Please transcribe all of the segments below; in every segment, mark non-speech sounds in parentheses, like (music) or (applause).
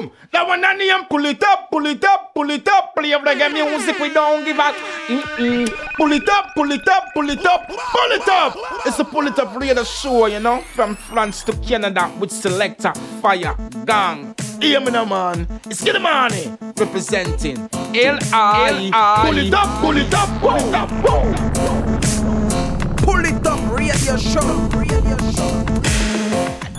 Boom. That one I name, pull it up, pull it up, pull it up. Play of reggae music, we don't give up. Pull it up, pull it up, pull it up, pull it up. It's a pull it up radio show, you know, from France to Canada with selector, fire, gang. Hear me now, man. It's Get Money representing L.I. Pull it up, pull it up, pull it up. Pull it up, radio show, radio show.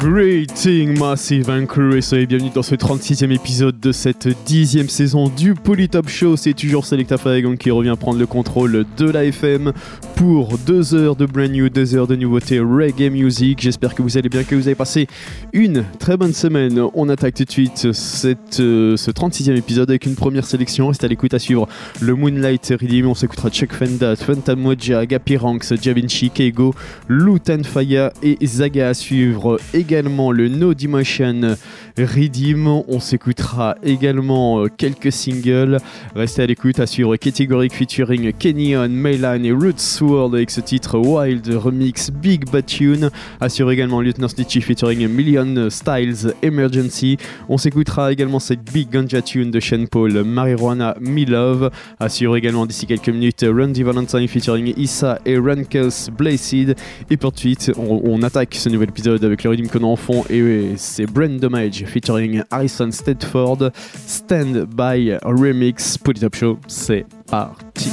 Greeting Massive crew et soyez bienvenue dans ce 36e épisode de cette 10e saison du Polytop Show. C'est toujours Selecta Faegon qui revient prendre le contrôle de la FM pour 2 heures de brand new, 2 heures de nouveautés reggae music. J'espère que vous allez bien, que vous avez passé une très bonne semaine. On attaque tout de suite cette, euh, ce 36e épisode avec une première sélection. Restez à l'écoute à suivre le Moonlight Redeem. On s'écoutera Chuck Fendat, Phantom Moja, Gapi Ranks, Javinci, Keigo, Lutan Faya et Zaga à suivre le No Demotion Redeem. On s'écoutera également euh, quelques singles. Restez à l'écoute à suivre Categoric featuring Kenyon, Mayline et Roots World avec ce titre Wild Remix Big Bad Tune. Assure également Lieutenant Stitchy featuring Million Styles Emergency. On s'écoutera également cette Big Ganja Tune de Shane Paul, Marijuana Me Love. Assure également d'ici quelques minutes Randy Valentine featuring Issa et Rankus Blazed. Et pour de suite, on, attaque ce nouvel épisode avec le rythme qu'on en fond et c'est Brain Damage featuring Harrison Stedford, Stand By Remix, Put It Up Show, c'est parti.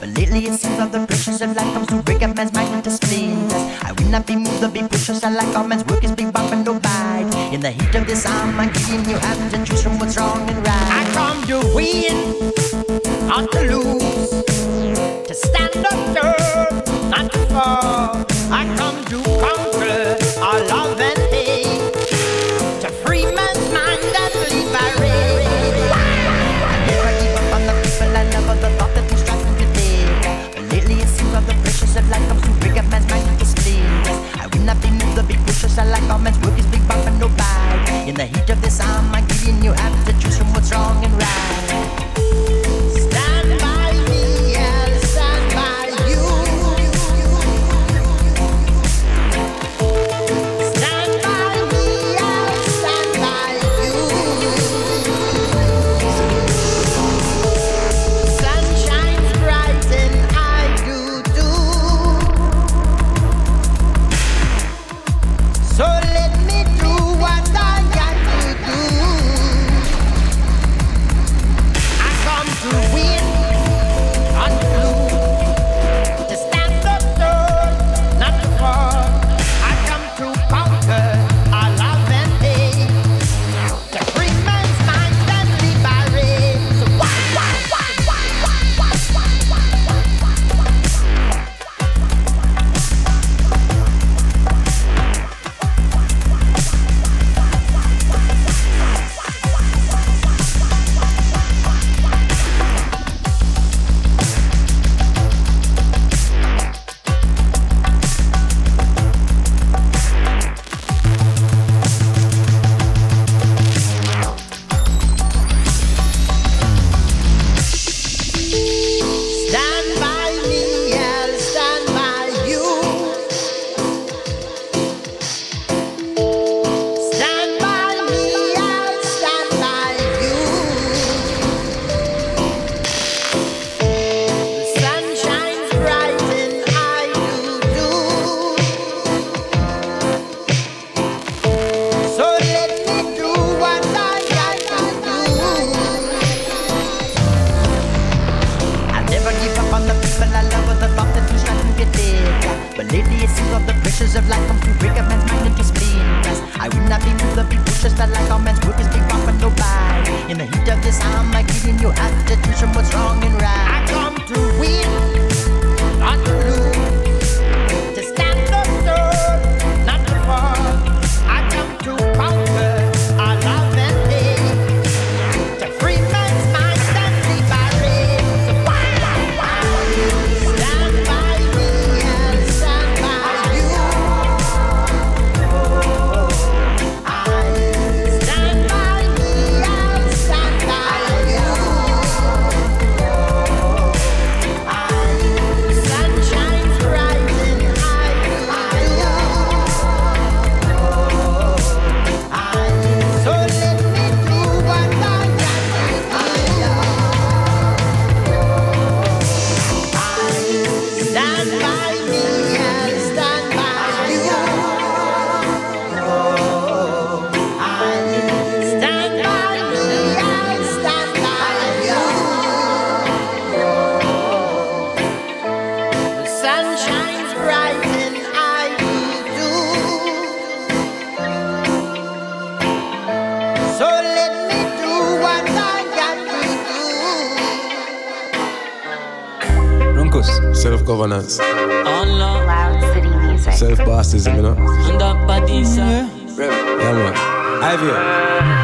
But lately it seems all the pressures of life comes to break up man's mind into splinters. I will not be moved or be pushed, I like all man's work is big bump and bite. In the heat of this arm, I'm giving you have to choose from what's wrong and right. I come to win, not to lose, to stand up not to fall. I come to I like all men's rookies, big bump no bag. In the heat of this, I might give you new app to choose from what's wrong and governance, Allah, Loud City Music. self bossism, you know. and that body, sir. Yeah, man. Ivy.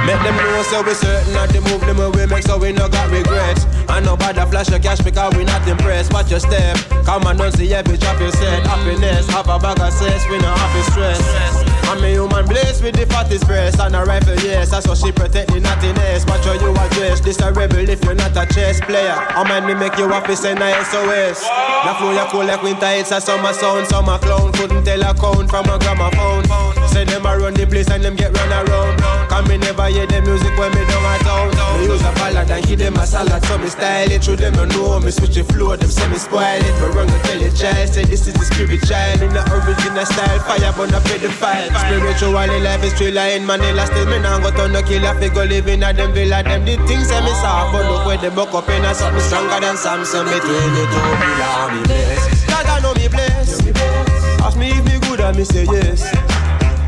Make them know so we certain that the move them we make so we no got regrets. I And nobody flash your cash because we not impressed. Watch your step. Come and don't see every drop you said. Happiness, have a bag of cess, we no have to stress. I'm a human blessed with the fattest breast and a rifle, yes. That's what she protect the naughtiness. Watch how you address. This a rebel if you're not a chess player. I man me make you happy send a SOS. The flow you cool like winter, it's a summer sound. Summer clown couldn't tell a count from a gramophone. Say them a run the place and them get run around. Come me never hear the music when me down a town. Me use a ballad and give them a salad, so me style it. Through them you know me switch the flow, them say me spoil it. Me run and tell your child, say this is the spirit child in the original style. Fire burn up pedophile. Spiritually life is true line, Manila still me now go turn no killer figure living at them villa. Them the things say me soft, but look where they buck up in a something stronger than Samson. Between the two pillar me bless. God I know me bless. Ask me if me good and me say yes.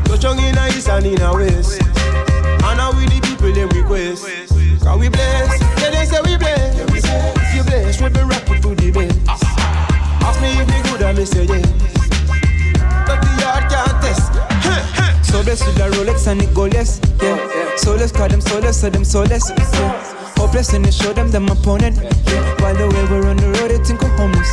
Touch on in a east and in a west. And now we the people them request. Cause we bless, yeah they say we bless. If you bless, we be rapping to the best. Ask me if me good and me say yes. But the yard can't test. So blessed with the Rolex and it go less, yeah. So let's call them soulless, so them soulless, yeah. Hopeless and they show them them opponent, yeah. While the way we're on the road, they think I'm homeless,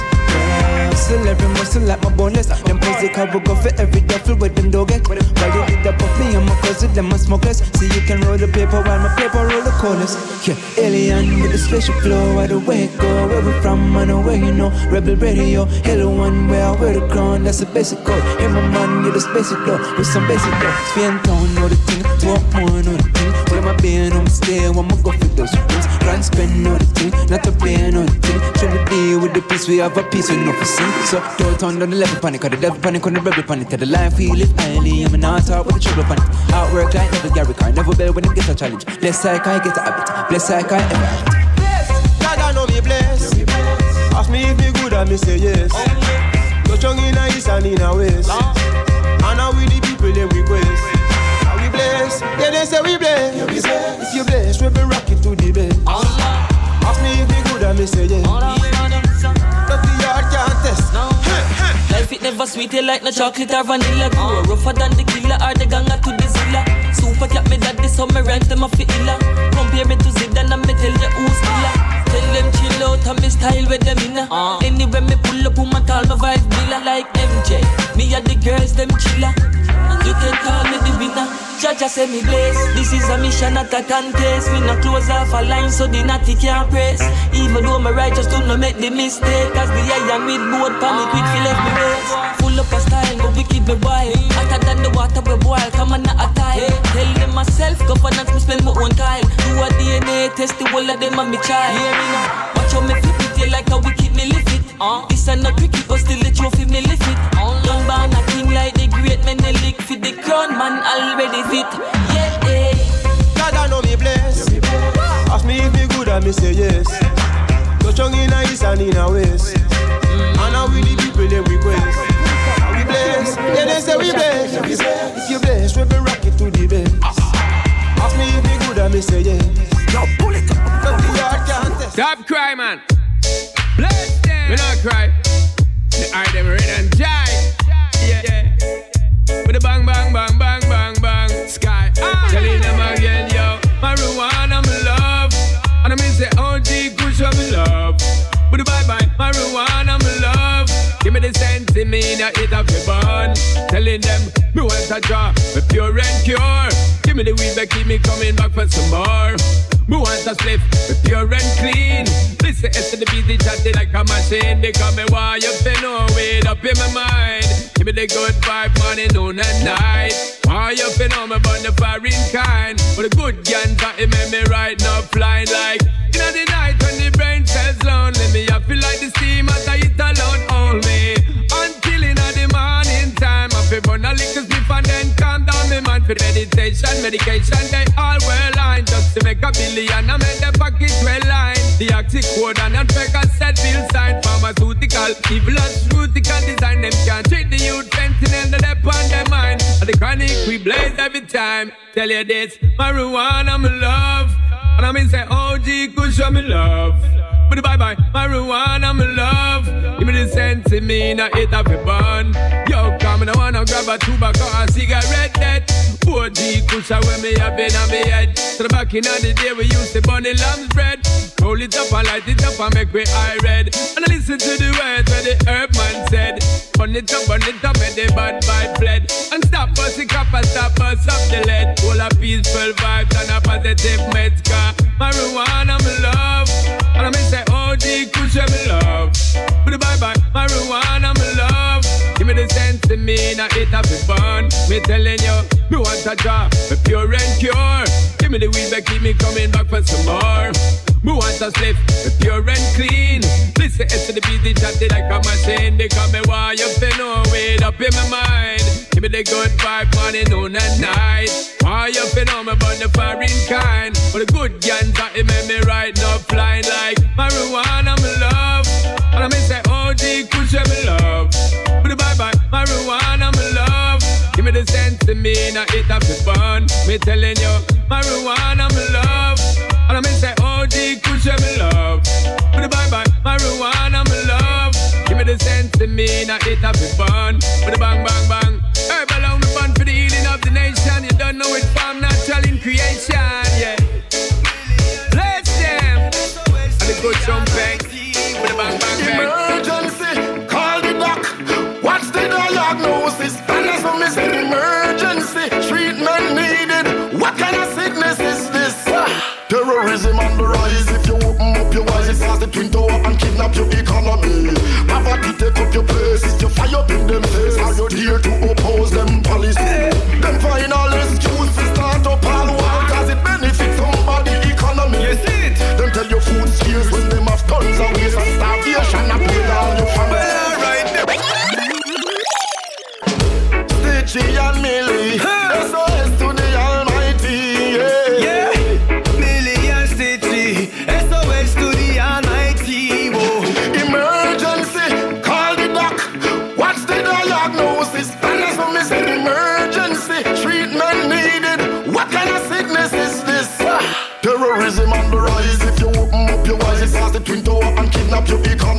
every muscle like my boneless. Them they cover go for every duffel with them dog get. While they did up of me, I'm a cousin, them a smokeless. See you can roll the paper while my paper roll the coldest, yeah. Alien with the special flow, where the way go, where we from, I know where you know. Rebel radio, hello one, where I wear the crown, that's a basic code. Hey my man, you the basic flow, with some basic flow. Spin town, know the thing, talk more, know the thing. My on stay, my go for those things. Grand spend, the thing, not play, know the thing. Try to deal with the peace, we have a peace, know for sin. So don't turn down the level panic, cause the devil panic on the rebel panic. Tell the life we live highly, I'm not talk with the trouble panic. Outwork like never Gary Car, never bell when them get a challenge. Bless I get a habit, bless I ever have it. God I know me bless. Ask me if me good I me say yes. Touch on in a east and in a west. And now we the people them request. Are bless? Yeah they say we bless. If you bless, we be rocking to the best. Ask me if me good and me say yes. But the yard can't test. Life it never sweet, like no chocolate or vanilla. Grow rougher than the killer or the ganga to the zilla. Super cat me daddy, so me rank them a fi illa. Compare me to Zidane and me tell you who's killer. Tell them chill out and me style with them inna. Anywhere me pull up, woman call my vibe villa like MJ. Me and the girls them chilla. You can call me the winner. Jaja say me bless. This is a mission, not a contest. We not close off a line, so the natty can't press. Even though my righteous do not make the mistake. As the iron with board panic, quick feel left me race. Full up a style, but we keep me wild. Hotter than the water we boil, come on not a tile. Tell them myself, governance me spend my own time. Do a DNA test, the whole of them and me child. Hear me now. Watch how me flip it, yeah, like how we keep me lift it. Uh. This ain't no cricket, but still the trophy me lift it. Young born a king like the great Menelik for the crown, man already fit. Yeah, yeah. God I know me bless. Ask me if me good and me say yes. Touch on in a east and in a west. Mm. And now we the people them request. We bless? Yeah they say we bless. If you bless, we be rocking to the best. Ask me if me good and me say yes. Yo, pull it up. But the yard can't test. Stop cry, man. Bless them. We not cry. The eye them red and jive. Yeah, yeah. A bang, bang, bang, bang, bang, bang. Sky. Ah. Telling them again, yo. Marijuana, me love. And I mean say, OG, kush, me love. The bye bye, marijuana, me love. Give me the sense in me, now it up your bun. Telling them, me want a draw, me pure and pure. Give me the weed that keep me coming back for some more. Me want a slip, me pure and clean. Listen to the beat, they chatty like a machine. They come me why you feel no weed up in my mind. Me the good vibe, morning, noon and night. Why you feel no me burn the foreign kind. But the good ganja, it make me right now flying like. In the night when the brain cells lonely, me I feel like the for meditation, medication. They all well line just to make a billion. I make the pocket well line. The oxy code and not make a set bill sign. Pharmaceutical, evil fruitical design. Them can't treat the youth fentanyl the dep on their mind. And the chronic we blaze every time. Tell you this, marijuana me love. And I mean say OG could show me love. But bye bye, marijuana me love. Give me the sense in me, now it have a burn. Yo, come and I wanna grab a tobacco or cigarette that. 4G cushion when me been on me head. So the back in the day we used to the lamb's bread. Roll it up and light it up and make me eye red. And I listen to the words where the herb man said. Burn it up, burn it up, make the bad vibe fled. And stop busting cap and stop bust up the lead. All a peaceful vibes and a positive meds car. Marijuana, me love. And I may say, oh, the cushion, me love. But bye bye, marijuana, me love. Give me the sense to me, now it have to burn. Me telling you, me want a job, me pure and cure. Give me the weed that keep me coming back for some more. Me want a slip, pure and clean. Listen to the beat, they chatty like a machine. They call me why you feel no weight up in my mind. Give me the good vibe, morning, noon and night. Why you feel no me burn the foreign kind. But the good guns that it make me ride up flying like marijuana, me love. And I may say, the cushion, me love. But the bye bye, marijuana, me love. Give me the sense to me, now it have to burn. Me telling you, marijuana, me love. And I may say, oh, the cushion, me love. But the bye bye, marijuana, me love. Give me the sense to me, now it have to burn. But the bang, bang, bang. Herbal on the bun for the healing of the nation. You don't know it from natural in creation, yeah. Bless them. And the good trumpet. With the bang, bang, bang. Emergency, call the doc. What's the diagnosis? And that's what me say, emergency, Terrorism on the rise. If you open up your eyes, it pass the twin tower and kidnap your economy. Poverty take up your place. If you fire in them face, are you dare to oppose them policy? Kidnap your economy.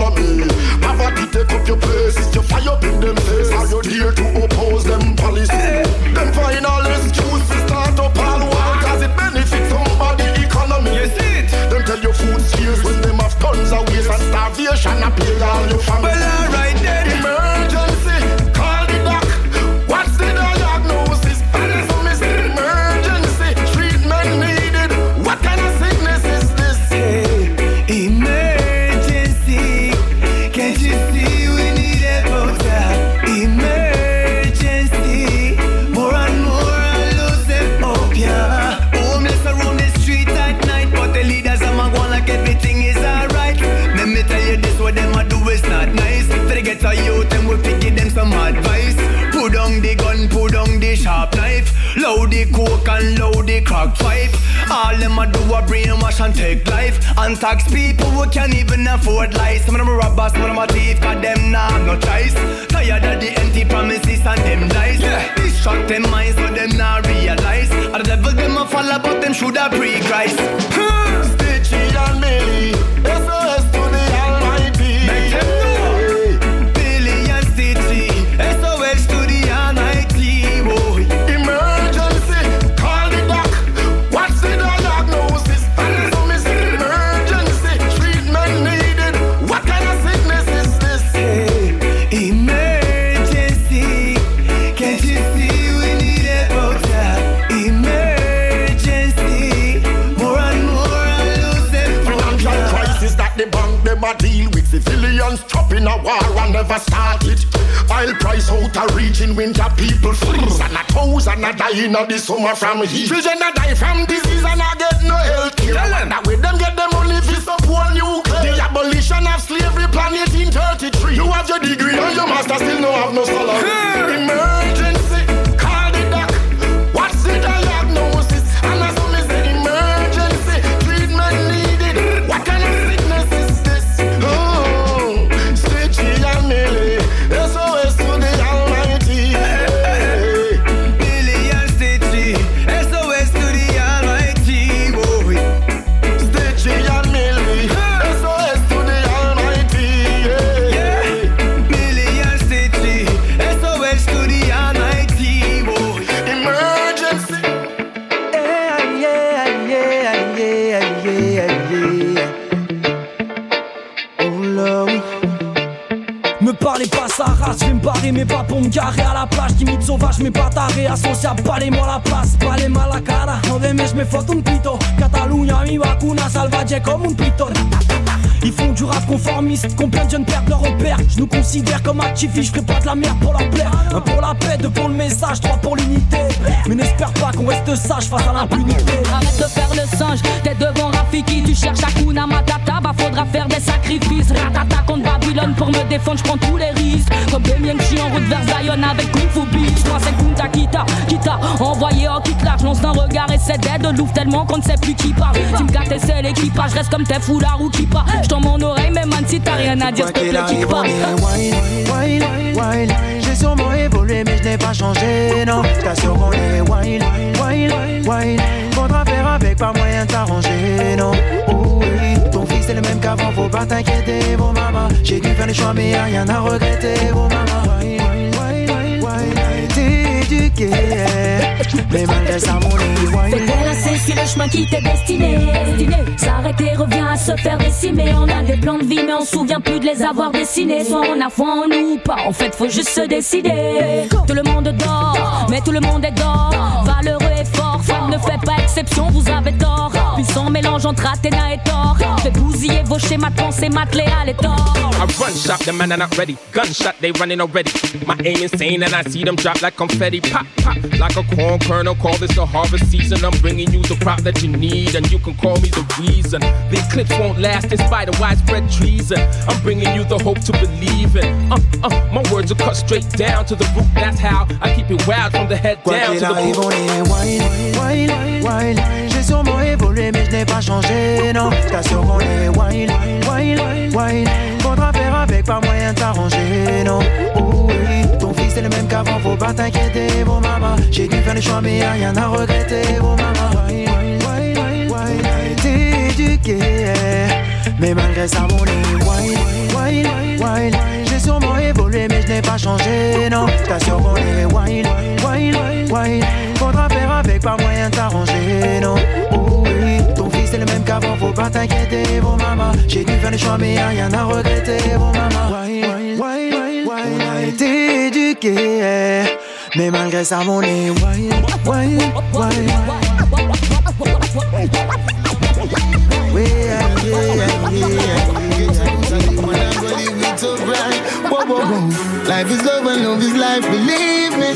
All them a do a brainwash and take life. And tax people who can't even afford life. Some of them robbers, some of them a thief, cause them nah have no choice. Tired of the empty promises and them lies. Distract them minds so them nah realize. Or the devil them a follow, but them shoulda pre-Christ. Hmm. A war and never started. Oil price out a reaching winter people freeze and a thousand a dying of the summer from heat. Children a die from disease and a get no health care. That way them get them money for support nuclear. The abolition of slavery plan 1833. You have your degree and your master still no have no salary. Emergency, me garer à la plage Timide sauvage mais pas taré, associable, parlez-moi la place Parlez-moi la cara, no de mes me foto un pito. Catalunya mi vacuna salvaje comme un piton ils font du rap conformiste, combien de jeunes perdent leur repère Je nous considère comme actifs, je ferai pas de la merde pour leur plaire. Un pour la paix, deux pour le message, trois pour l'unité. Mais n'espère pas qu'on reste sage face à l'impunité. Arrête de faire le singe, t'es devant Rafiki Tu cherches Hakuna Matata, bah faudra faire des sacrifices. Ratata contre Babylone pour me défendre, je prends tous les risques. Comme des je suis en route vers Zion avec Kung Fu Beach Moi c'est Kunta Kita, Kita Envoyé en kit large, lance d'un regard et c'est dead de tellement qu'on ne sait plus qui parle. Team 4 et c'est l'équipage, reste comme tes foulards ou qui pas dans mon oreille, man, si t'as rien à dire, s'il te plaît, kick pas. J'ai sûrement évolué, mais je n'ai pas changé, non. T'assure qu'on est wine, wine, wine. Faudra faire avec, pas moyen de t'arranger, non. Oh oui, ton fils c'est le même qu'avant, faut pas t'inquiéter, bon maman. J'ai dû faire les choix, mais y'a rien à regretter, bon maman. Éduqué, mais malgré ça, mon. Fais c'est le chemin qui t'est destiné. S'arrêter revient à se faire décimer. On a des plans de vie, mais on se souvient plus de les avoir dessinés. Soit on a foi en nous ou pas. En fait, faut juste se décider. Tout le monde dort, mais tout le monde est d'or. Valeureux et ne fait pas exception, vous avez tort. Puissant mélange entre Athéna et Thor. Fait bousiller vos schémas de pensée, Matléal et Thor. I run shot, the man are not ready. Gunshot, they running already. My aim insane, and I see them drop like confetti. Pop, pop, like a corn kernel. Call this the harvest season. I'm bringing you the crop that you need, and you can call me the reason. These clips won't last in spite of widespread treason. I'm bringing you the hope to believe in. Uh, uh, my words will cut straight down to the root. That's how I keep it wild from the head down to the arrive, on wine, wine. J'ai sûrement évolué, mais je n'ai pas changé, non. T'assure qu'on est wine, wine, wine. Faudra faire avec, pas moyen de t'arranger, non. Oh oui, ton fils est le même qu'avant, faut pas t'inquiéter, bon maman. J'ai dû faire les choix, mais y'a rien à regretter, bon maman. Wine, wine, wine, wine. T'es éduqué, mais malgré ça, mon est wine, wine, wine. J'ai sûrement évolué, mais je n'ai pas changé, non. T'assure qu'on est wine, wine, wine. Faudra faire pas moyen t'arranger, non. Oh oui, ton fils est le même qu'avant, faut pas t'inquiéter, bon maman. J'ai dû faire les choix, mais y'a rien à regretter, bon maman. Wine, wine, wine, wine. T'es éduqué, mais malgré ça, mon est wine, wine, wine. Yeah, Whoa, whoa, whoa. Life is love and love is life, believe me.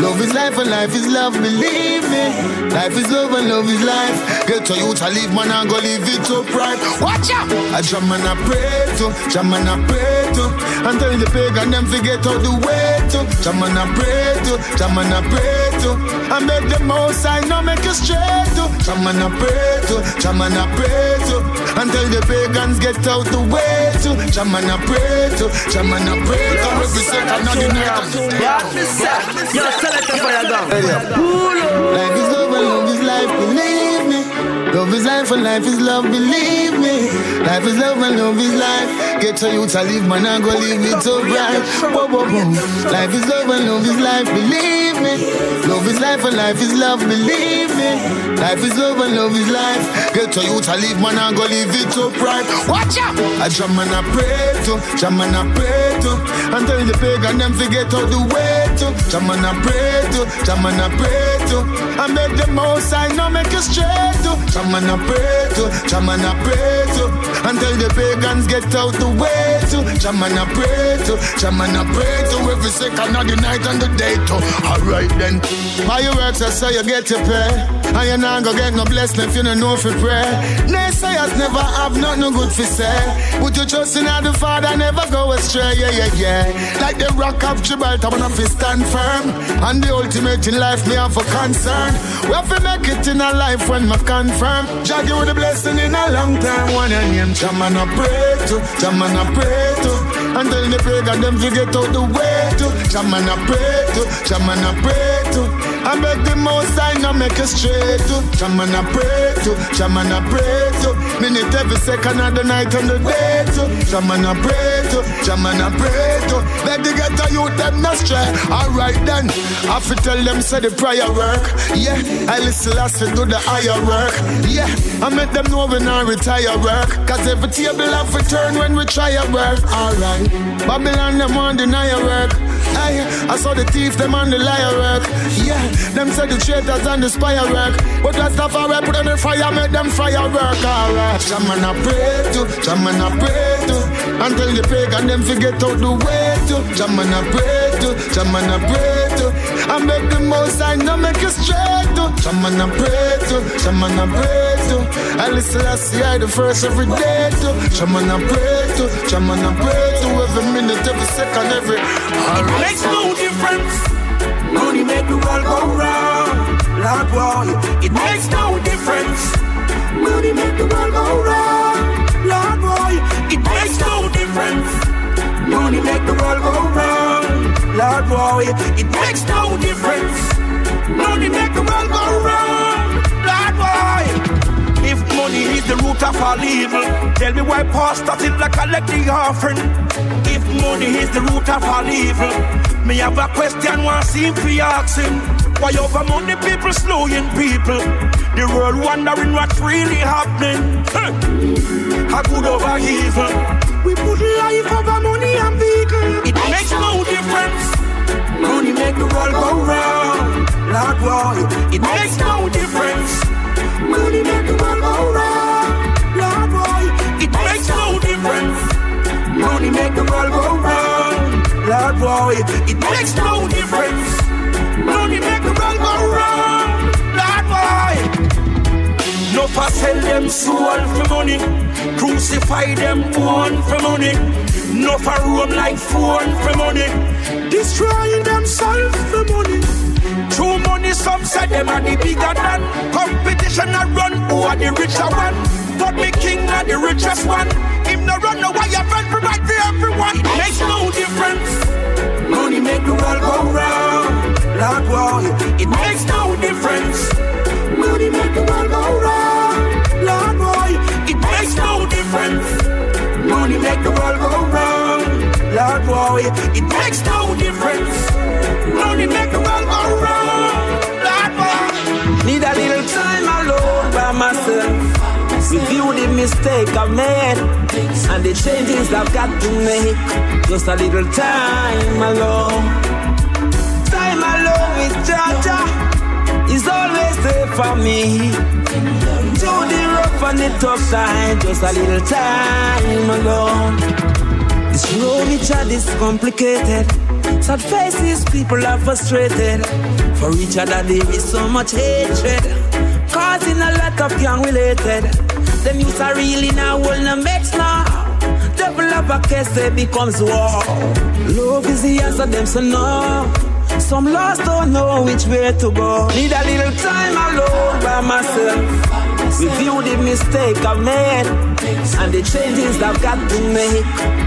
Love is life and life is love, believe me. Life is love and love is life. Get to you to live, man, and go live it upright. Watch out! I jam and I pray to, jam and I pray to. Tell the pagan them forget how the way to. Jam and I pray to, jam and I pray to. And beg them outside, now make it straight to. Jam and I pray to, jam and I pray to. Tell the pagans get out the way to. Jam and I pray to, jam and I pray to. Every second of the night. Yo, select the fire down. Life is love and love is life, believe me. Love is life and life is love, believe me. Life is love and love is life. Get to you to live, man, and go live it so bright. Whoa, whoa. Life is love and love is life, believe me. Love is life and life is love, believe me. Life is love and love is life. Get to you to live, man, and go live it so bright. Watch out! I jam and I pray to, jam and I pray to. And tell the pagan them forget how the way to. Jam and I pray to, jam and I pray to. I make most I now make it straight to. Jam and I pray to, jam and I pray to. Until the pagans get out the way to. Jam and I pray to, jam and I pray to. Every second of the night and the day to. Alright then. How you work so, so you get your pay. And you not go get no blessing if you don't know if you pray. Naysayers never have nothing good for say. Would you trust in the Father, never go astray. Yeah, yeah, yeah. Like the rock of Gibraltar, when I stand firm. And the ultimate in life, me have a concern. We have to make it in a life when me confirm. Jaggy with the blessing in a long time. One and name, Jaman I pray to, Jaman I pray to. And tell the pagan them to get out the way to. Jaman I pray to, Jaman I pray to. I beg the most I now make it straight to. Jaman I pray to, Jaman I pray to. Minute every second of the night and the day to. Jaman I pray to, to, Jaman I pray to. Let the get a youth them not stray. Alright then, I fi tell them say the prayer work. Yeah, I listen last to do the higher work. Yeah, I make them know when I retire work. Cause every table have return when we try our work. Alright, Babylon them on deny your work. Hey, I saw the thief them on the liar work. Yeah, them say the traitors and the spy work. But that's not far put on the fire, make them fire work. Alright, Shaman I pray to, Shaman I pray to. Until the pagan them forget out the way to. Shaman I pray to, Shaman I pray to. I make the most I know make it straight to. Shaman I pray to, Shaman I pray to. I listen, I see I the first every day to. Shaman I pray to, Shaman I pray to. Every minute, every second, every. It makes no difference. Money make the world go round. Lord boy, it makes no difference. Money make the world go round. Lord boy, it makes no difference. Money make the world go round. Lord boy, it makes no difference. Money make the world go round. Is the root of all evil, tell me why pastor till I collect the offering. If money is the root of all evil, me have a question, if we asking. Why over money people slowing people? The world wondering what's really happening. A good over evil. We put life over money and vehicle. It makes no difference. Money make the world go round. Lord boy, it makes no difference. Money make the world go round. Money make the world go round. Lord boy, it makes no difference. Money make the world go round. Lord boy. No for sell them soul for money. Crucify them born for money. No for roam like phone for money. Destroying themselves for money. True money, some say them are the bigger than. Competition a run who are the richer one. But me king are the richest one. No run no why your friend provide for everyone. It makes no difference. Money make the world go round. Lord boy, it makes no difference. Money make the world go round. Lord boy, it makes no difference. Money make the world go round. Lord boy, it makes no difference. Money make the world go round. Lord boy. Need a little time alone by myself. Review the mistake I've made and the changes I've got to make. Just a little time alone. Time alone with Jaja is always there for me. Through the rough and the tough time, just a little time alone. This road we chat is complicated. Sad faces, people are frustrated. For each other there is so much hatred, causing a lot of gang related. Them youths are really now holding a mix now. Devil up a case they becomes war. Love is the answer, them so no. Some lost don't know which way to go. Need a little time alone by myself. Review the mistake I've made and the changes I've got to make.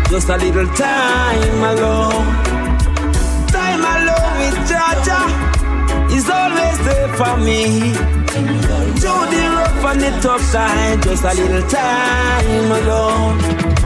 Just a little time alone. Time alone with Jaja is always there for me. Through rough the tough time, just a little time alone.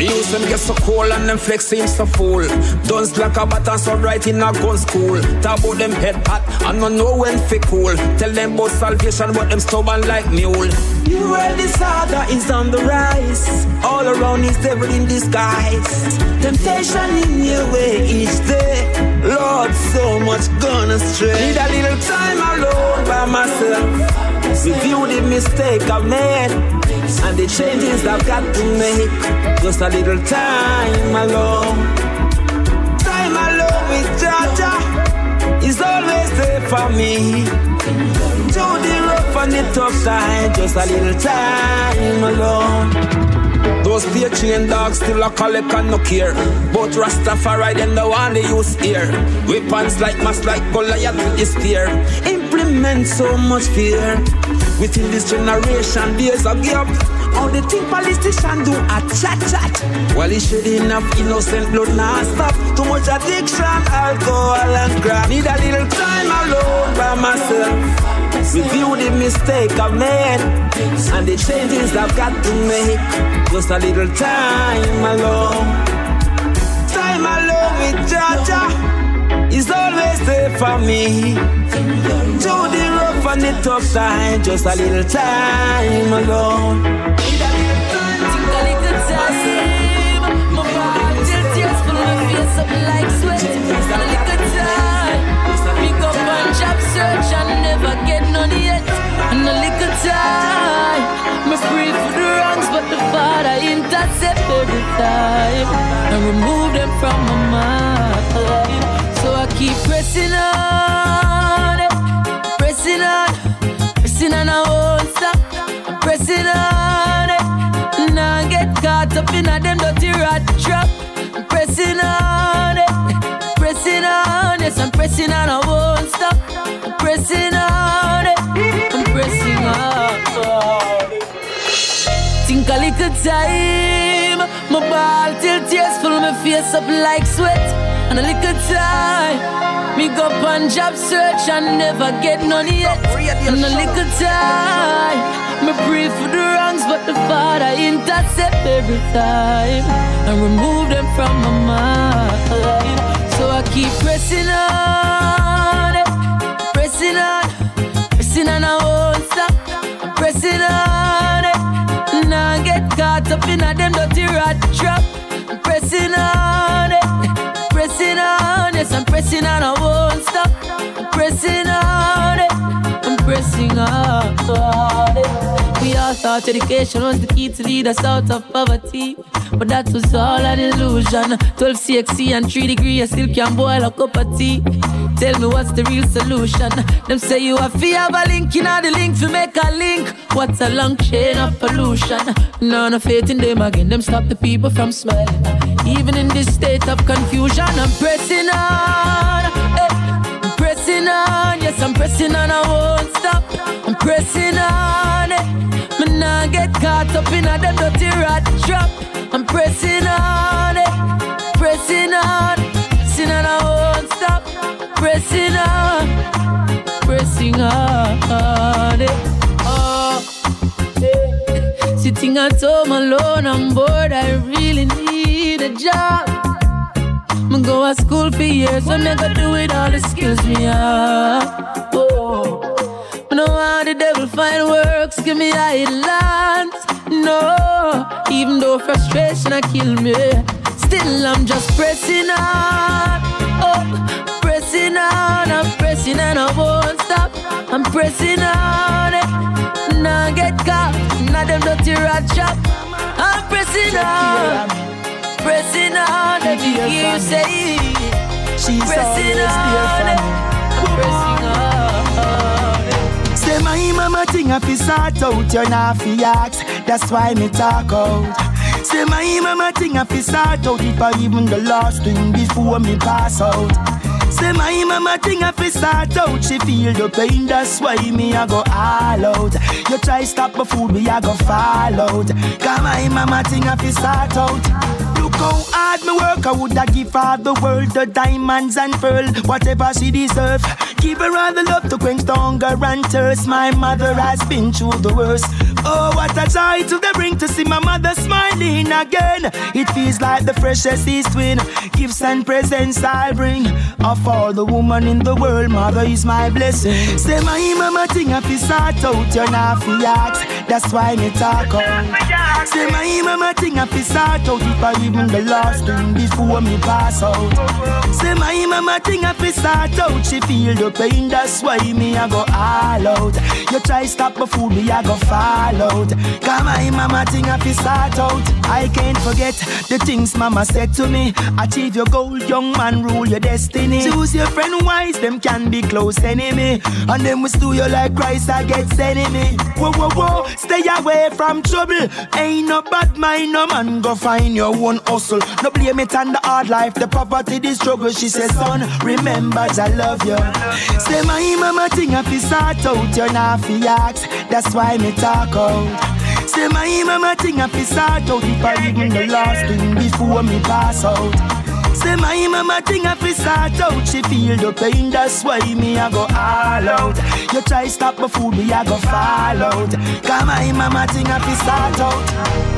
Youths them get so cold and them flex seems so full. Don't like a button so right in a gun school. About them head hot and not know when fi cool. Tell them about salvation but them stubborn like mule. You where disorder is on the rise. All around is devil in disguise. Temptation in your way each day. Lord, so much gone astray. Need a little time alone by myself. Review the mistake I've made and the changes I've got to make. Just a little time alone. Time alone with Jaja is always there for me. Through the rough and the tough time, just a little time alone. Those fear chain dogs still a collect and no care. But Rastafari them the one they use here. Weapons like mass like Goliath with his Meant so much fear. Within this generation, there's a gap. All the thing politicians do a chat chat. While it should enough innocent blood not stop. Too much addiction, alcohol, and crap. Need a little time alone by myself. Review the mistake I've made and the changes I've got to make. Just a little time alone. Time alone with Jaja for me. To the rough and the tough side, just a little time alone. A little time. Tears my face sweat. A little time. Pick up and job search and never get none yet. And a little time. For the wrongs, but the intercept every time and remove them from my mind. Pressing on, pressing on, pressing on. I won't stop. Pressing on. Now get caught up in a them dirty rat trap. I'm pressing on it, pressing on. Yes, I'm pressing on. I won't stop. Pressing on. I'm pressing on. Think a little time. My ball till tears full my face up like sweat. And a little time. Me go on job search and never get none yet. And a little time. Me pray for the wrongs, but the Father intercept every time and remove them from my mind. So I keep pressing on, eh, pressing on, pressing on. I won't stop. I'm pressing on it. Now get caught up in a them dirty rat trap. I'm pressing on it, pressing on. Yes, I'm pressing on. I won't stop. I'm pressing on it. I'm pressing on it. We all thought education was the key to lead us out of poverty. But that was all an illusion. 12 CXC and 3 degree, I still can't boil a cup of tea. Tell me what's the real solution? Them say you have to have a link, you know the link to make a link. What's a long chain of pollution? None of faith in them again, them stop the people from smiling. Even in this state of confusion, I'm pressing on. I'm pressing on, yes, I'm pressing on, I won't stop. I'm pressing on get caught up in a them dirty rat trap. I'm pressing on it, pressing on, pressing on, I won't stop. Pressing on, pressing on it. Oh. Sitting at home alone, I'm bored. I really need a job. Me go to school for years, so me go do it all the skills me have. Oh, me know how the devil find works, give me islands. No, even though frustration I kill me, still I'm just pressing on. Oh, pressing on, I'm pressing and I won't stop. I'm pressing on it. Now get caught, now them dirty rat trap. I'm pressing on, pressing on. Hear you say, She's pressing on it. I'm pressing My mama thing if you sort out, you're not fi ask. That's why me talk out. Say my mama thing if you sort out, it for even the last thing before me pass out. Say my mama thing if you sort out, she feel the pain. That's why me I go all out. You try stop my food, me I go fall out. Cause my mama thing if you sort out. How hard me work, I woulda give her the world the diamonds and pearl, whatever she deserve. Give her all the love to quench the hunger and thirst. My mother has been through the worst. Oh, what a joy to the bring to see my mother smiling again. It feels like the freshest east wind. Gifts and presents I bring. Of all the woman in the world, mother is my blessing. Say my mama thing if you sort out, you're not ask. That's why me talk out. Say my mama thing if you sort out, if I even the last thing before me pass out. Say my mama thing if you start out, she feel the pain. That's why me I go all out. You try stop my food, me I go fall out. Cause my mama thing if you start out, I can't forget the things mama said to me. Achieve your goal, young man, rule your destiny. Choose your friend wise, them can be close enemy. And them will steal you like Christ against enemy. Whoa, whoa, whoa, stay away from trouble. Ain't no bad mind, no man go find your own hustle. No blame it on the hard life, the poverty, the struggle. She says, son, remember I love you. Say my mama thing if you sort out, you're not fi ask. That's why me talk out. Say my mama thing if you sort out, if I even the last thing before me pass out. Say my mama thing if you sort out, she feel the pain. That's why me I go all out. You try stop my food, me I go fall out. Cause my mama thing if you sort out.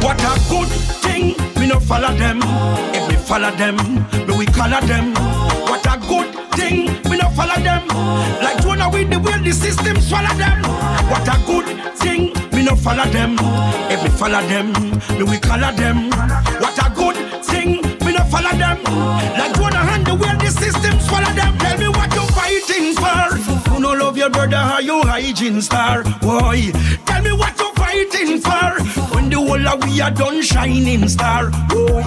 What a good thing, me no follow them. If me follow them, me we color them. What a good thing, me no follow them. Like Jonah with the way the system swallow them. What a good thing, me no follow them. If me follow them, me we color them. What a good thing, me no follow them. Like Jonah and the way the system swallow them. Tell me what you fighting for. You no love your brother, how you hygiene star? Boy, tell me what you fighting for. When the whole of we are done shining star. Boy.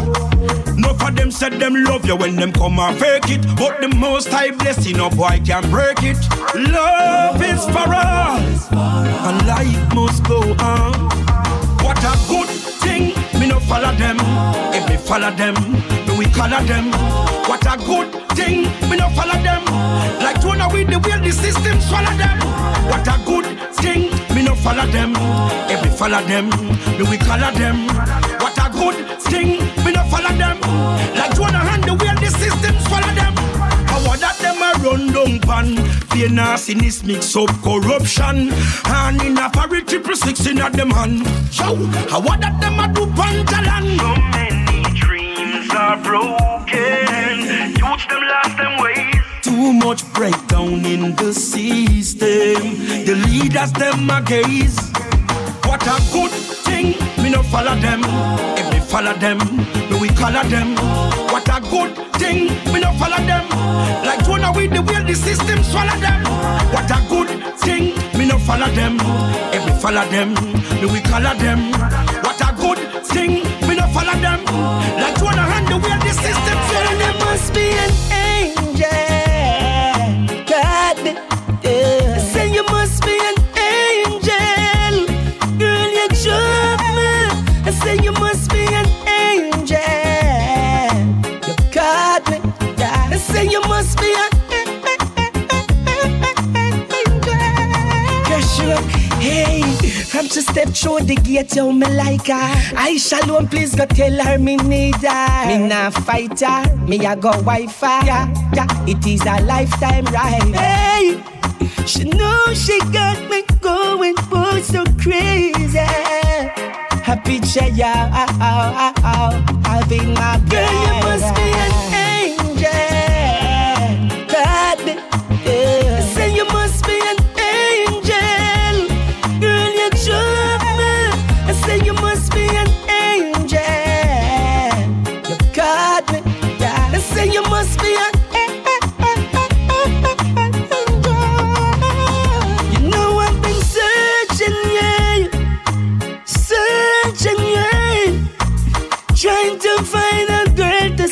No for them said them love you when them come and fake it. But the most high blessing, no boy can break it. Love is for all, and life must go on. What a good thing, me no follow them. If me follow them, me we color them. What a good thing, me no follow them. Like Jonah with the way the system swallow them. What a good thing, follow them. If me follow them, me we color them. What a good thing, me no follow them. Like Jonah and the way the system swallow them. How that them a run down pan Fear nastiness mix up corruption And in a parry triple six in a them hand Yo, how that them a do pantalan So many dreams are broken Youth them lost them ways Too much breakdown in the system. The leaders them a gaze. What a good thing, me no follow them. If me follow them, me we color them. What a good thing, me no follow them. Like Jonah with the way the system swallow them. What a good thing, me no follow them. If me follow them, me we color them. What a good thing, me no follow them. Like Jonah and the way the system swallow them. Must be an angel. Hey, from to step through the gate, yo, me like her. I shalom, please go tell her me need her. Me nah fight her, me a go wife her. Yeah, yeah, it is a lifetime ride. Hey, she know she got me going boy so crazy. Happy picture ya, oh, ah, oh, ah, oh, ah, oh, having my girl. You must be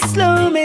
slow me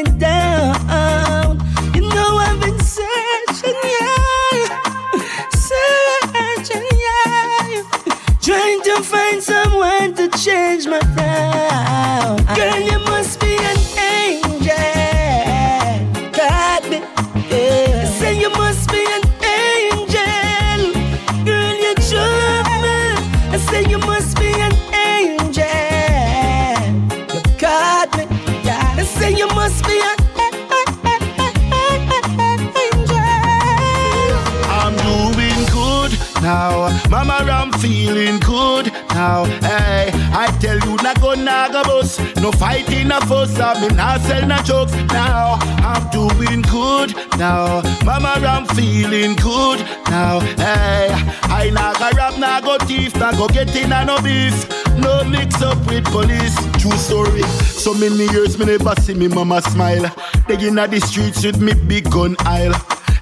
go. No fighting, no fuss. I mean, I sell no jokes now. I'm doing good now. Mama, I'm feeling good now. Hey, I naga rap, naga thief, naga get in a no beef. No mix up with police. True story. So many years, me never see me mama smile. They in the streets with me big gun aisle.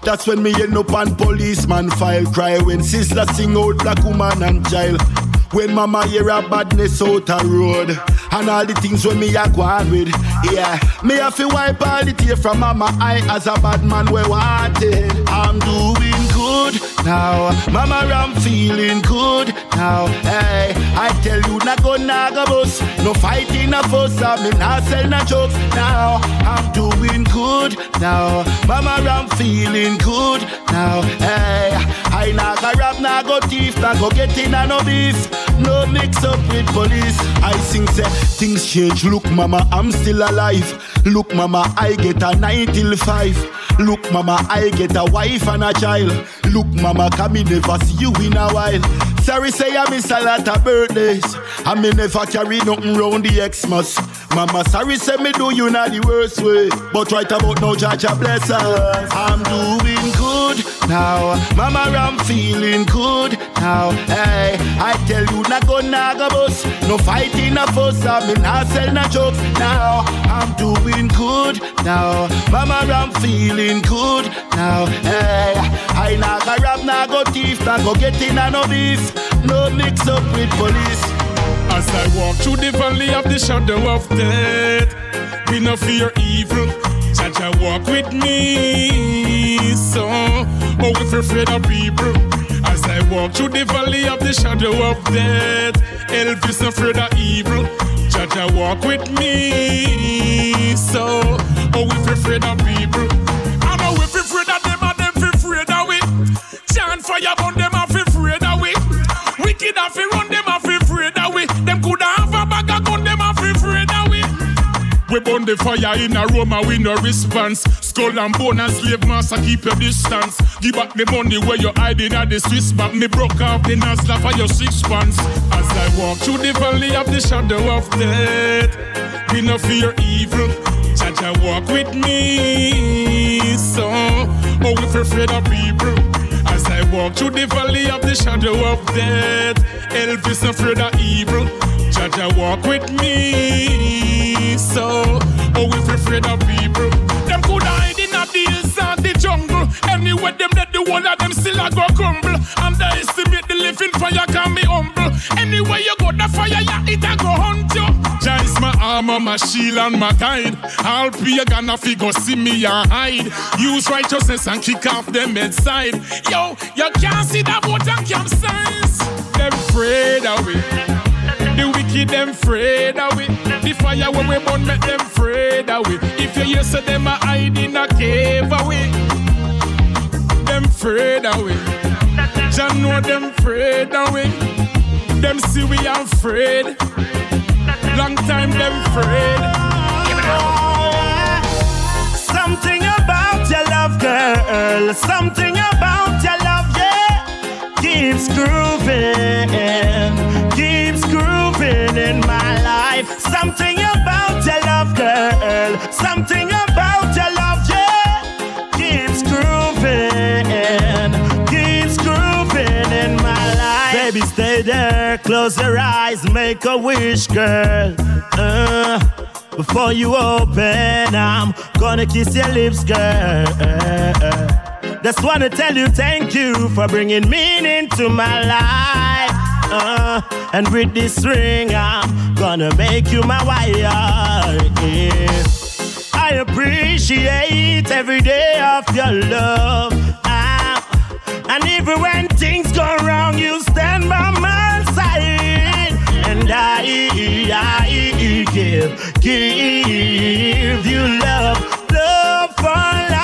That's when me end up on policeman file cry when sister sing out black woman and child. When mama hear a badness out a road and all the things when me a go on with, yeah. Me have to wipe all the tear from mama eye as a bad man we wanted. I'm doing good now, mama I'm feeling good now. Hey, I tell you not go naga bus, no fighting no fuss, I me not sell no jokes now. I'm doing good now, mama I'm feeling good now. Hey, I naga rap, naga thief, naga get in a no beef. No mix up with police. I sing say things change. Look, mama, I'm still alive. Look, mama, I get a nine till five. Look, mama, I get a wife and a child. Look, mama, come me never see you in a while. Sorry say I miss a lot of birthdays. I me never carry nothing round the Xmas. Mama sorry say me do you not the worst way. But right about now, Jah Jah bless us. I'm doing good now. Mama, I'm feeling good now. Hey, I tell you, not go bus. No fighting a fuss. I mean, I sell no jokes now. I'm doing good now. Mama, I'm feeling good now. Hey, I naga rap, naga thief, naga get in no beef. No mix up with police. As I walk through the valley of the shadow of death, we no fear evil. Jah Jah walk with me, so oh, if you're afraid of people. As I walk through the valley of the shadow of death, Elvis no afraid of evil. Jah Jah walk with me, so oh, if you're afraid of people. I know if you're afraid of them, and them afraid of we. Chant fire on them, Them could have a bag of gun, them, feel afraid of we. Burn the fire in a room and we no response. Skull and bone and slave master keep your distance. Give back the money where you're hiding at the Swiss bank. Me broke off the Nasdaq for your six pants. As I walk through the valley of the shadow of death, we no fear evil. Jah Jah walk with me, so oh you're afraid of people. I walk through the valley of the shadow of death, Elvis no afraid of evil. Jah Jah walk with me, so oh if you're afraid of people. Them could hide the jungle. Anywhere them let the whole of them still a go crumble. Underestimate the living fire can be humble. Anywhere you go, the fire yeah it a go hunt you. Jah is my armor, my shield and my guide. I'll be a gonna figure see me and hide. Use righteousness and kick off them inside. Yo, you can't see that boat and campsites. Them afraid it. The wicked them afraid fire when we burn make them afraid it. If you hear say them a hide in a cave away, them afraid it. Jah know them afraid it. Them see we afraid. Long time them afraid. Something about your love, girl. Something about your love, yeah. Keeps grooving, keeps in my life. Something about your love, girl. Something about your love, yeah. Keeps grooving, keeps grooving in my life. Baby, stay there, close your eyes, make a wish, girl. Uh, before you open, I'm gonna kiss your lips, girl. Just wanna tell you thank you for bringing meaning to my life. Uh, and with this ring, I'm gonna make you my wife. Yeah. I appreciate every day of your love. Ah, and even when things go wrong, you stand by my side. And I, I give, give you love, love for a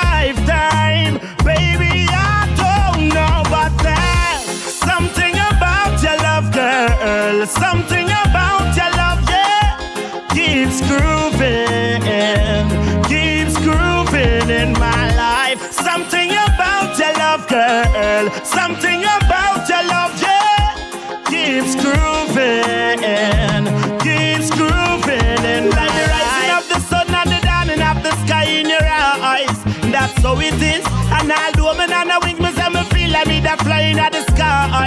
Something about your love, yeah. Keeps grooving, keeps grooving in my life. Something about your love, girl. Something about your love, yeah. Keeps grooving, keeps grooving in like the rising of the sun and the dawning of the sky in your eyes. That's how it is. And although me and wings, me say me feel like me that flying at the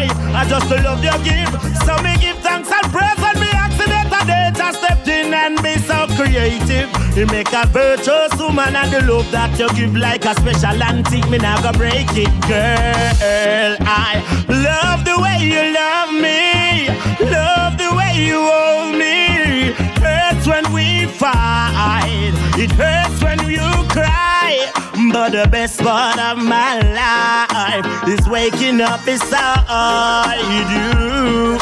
I just love your gift, so me give thanks and praise when me accident a day just stepped in and be so creative. You make a virtuous woman and the love that you give like a special antique. Me now go break it, girl. I love the way you love me, love the way you hold me. Hurts when we fight, it hurts when you cry. But the best part of my life is waking up beside you,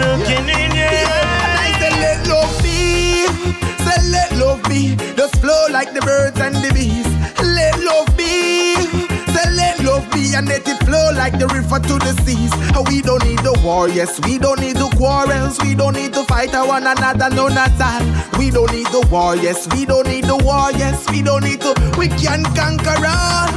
looking in your eyes. Say let love be, say let love be, just flow like the birds and the bees. Let love be, love be, and let it flow like the river to the seas. Uh, We don't need the war, yes, we don't need the quarrels, we don't need to fight one another, no not that. We don't need the war, yes, we don't need the war, yes, we don't need to, we can conquer all.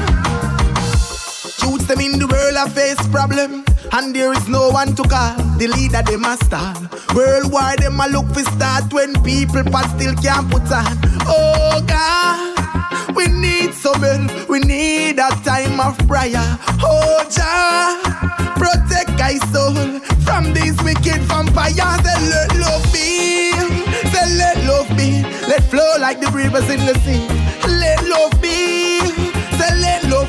Youths them in the world I face problem. And there is no one to call. The leader, must stall. Worldwide, them a look for start when people but still can't put on. Oh God, we need some help. We need a time of prayer. Oh Jah, protect my soul from these wicked vampires. Say let love be, say let love be, let flow like the rivers in the sea. Let love be,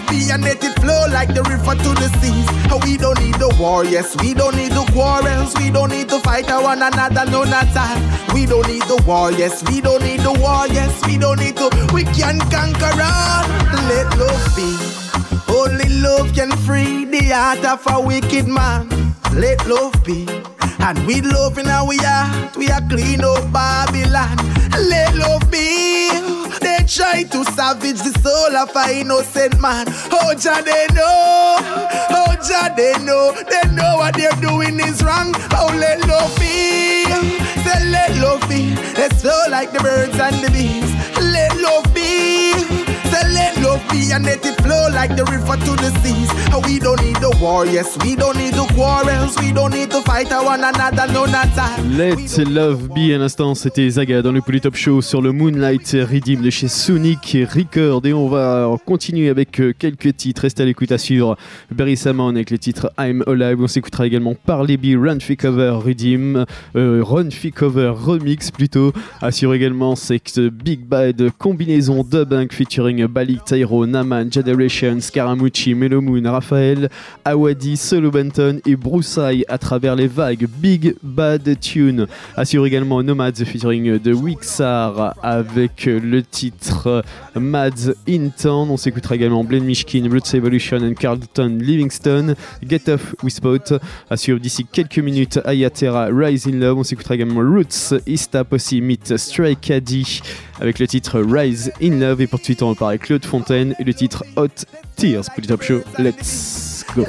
be, and let it flow like the river to the seas. We don't need the war, yes, we don't need the quarrels, we don't need to fight one another, no not all. We don't need the war, yes, we don't need the war, yes, we don't need to. We can conquer all. Let love be. Only love can free the heart of a wicked man. Let love be. And with love in our heart, we are clean up Babylon. Let love be. They try to savage the soul of an innocent man. Oh, Jah, they know. Oh, Jah, they know. They know what they're doing is wrong. Oh, let love be. Say, let love be. Let's flow like the birds and the bees. Let love be. Let love be. And let it flow like the river to the seas. We don't need the war, yes. We don't need the quarrels. We don't need to fight one another, no, not. Let Love Be à l'instant, c'était Zaga dans le Polytop Show sur le Moonlight Redeem de chez Sonic Record et on va continuer avec euh, quelques titres. Restez à l'écoute à suivre Barry Samon avec le titre I'm Alive. On s'écoutera également Parley B, Run Free Cover Redeem, euh, Run Free Cover Remix plutôt. Assure également cette Big Bad combinaison dub featuring Balik, Tyro, Naman, Generation, Scaramucci, Melo Moon, Raphaël, Awadi, Solo Benton et Broussaille à travers les vagues Big Bad Tune. Assure également Nomads featuring de Wixar avec le titre Mads in Town. On s'écoutera également Blaine Mishkin, Roots Evolution and Carlton Livingston, Get Off with Spot. Assure d'ici quelques minutes Ayatera Rise in Love. On s'écoutera également Roots, Ista Posse Meet Stray Caddy avec le titre Rise in Love. Et pour tout de suite, on repart avec Claude Fontaine et le titre Hot Tears. Pour le top show, let's go.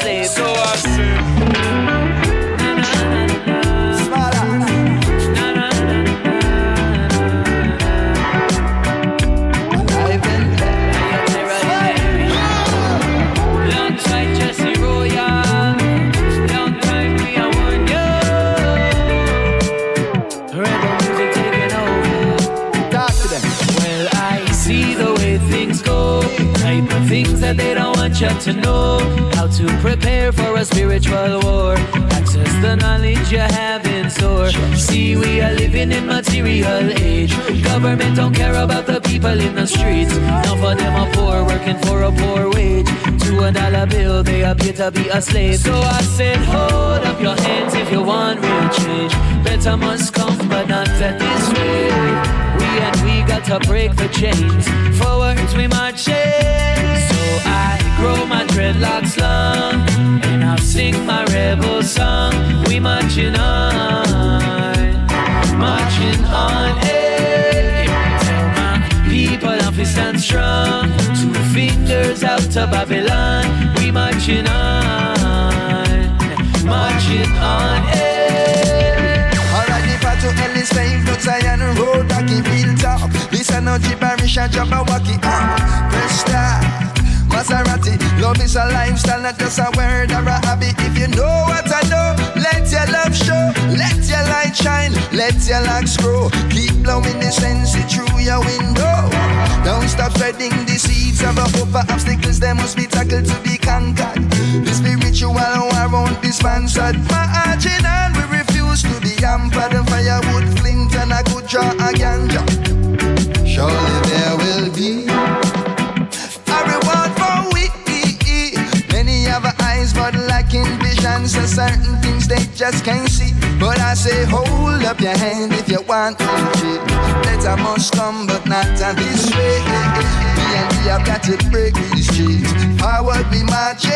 Slave. So I you to know. How to prepare for a spiritual war. Access the knowledge you have in store. See, we are living in material age. Government don't care about the people in the streets. Now for them are poor, working for a poor wage. To a dollar bill, they appear to be a slave. So I said, hold up your hands if you want real change. Better must come, but not at this rate. We and we got to break the chains. Forwards we marching. So I grow my dreadlocks long, and I'll sing my rebel song. We marching on, marching on. Hey, tell my people I'm stand strong. Two fingers out to Babylon. We marching on, marching on. Hey. The path to hell is paved, but Zion road, rocky real top. Listen, no Jibarisha, Jabberwocky, ah, press start. Maserati, love is a lifestyle, not just a word or a habit. If you know what I know, let your love show, let your light shine, let your locks grow. Keep blowing the sense through your window. Don't stop spreading the seeds of a hope for obstacles, they must be tackled to be conquered. The spiritual war won't be sponsored. Marching on, we refuse to be hampered. Firewood, flint, and a good draw a ganja. Surely there will be lacking vision, so certain things they just can't see. But I say, hold up your hand if you want to cheat. Better must come, but not on this way. Me and we have got to break these chains. Forward we marching.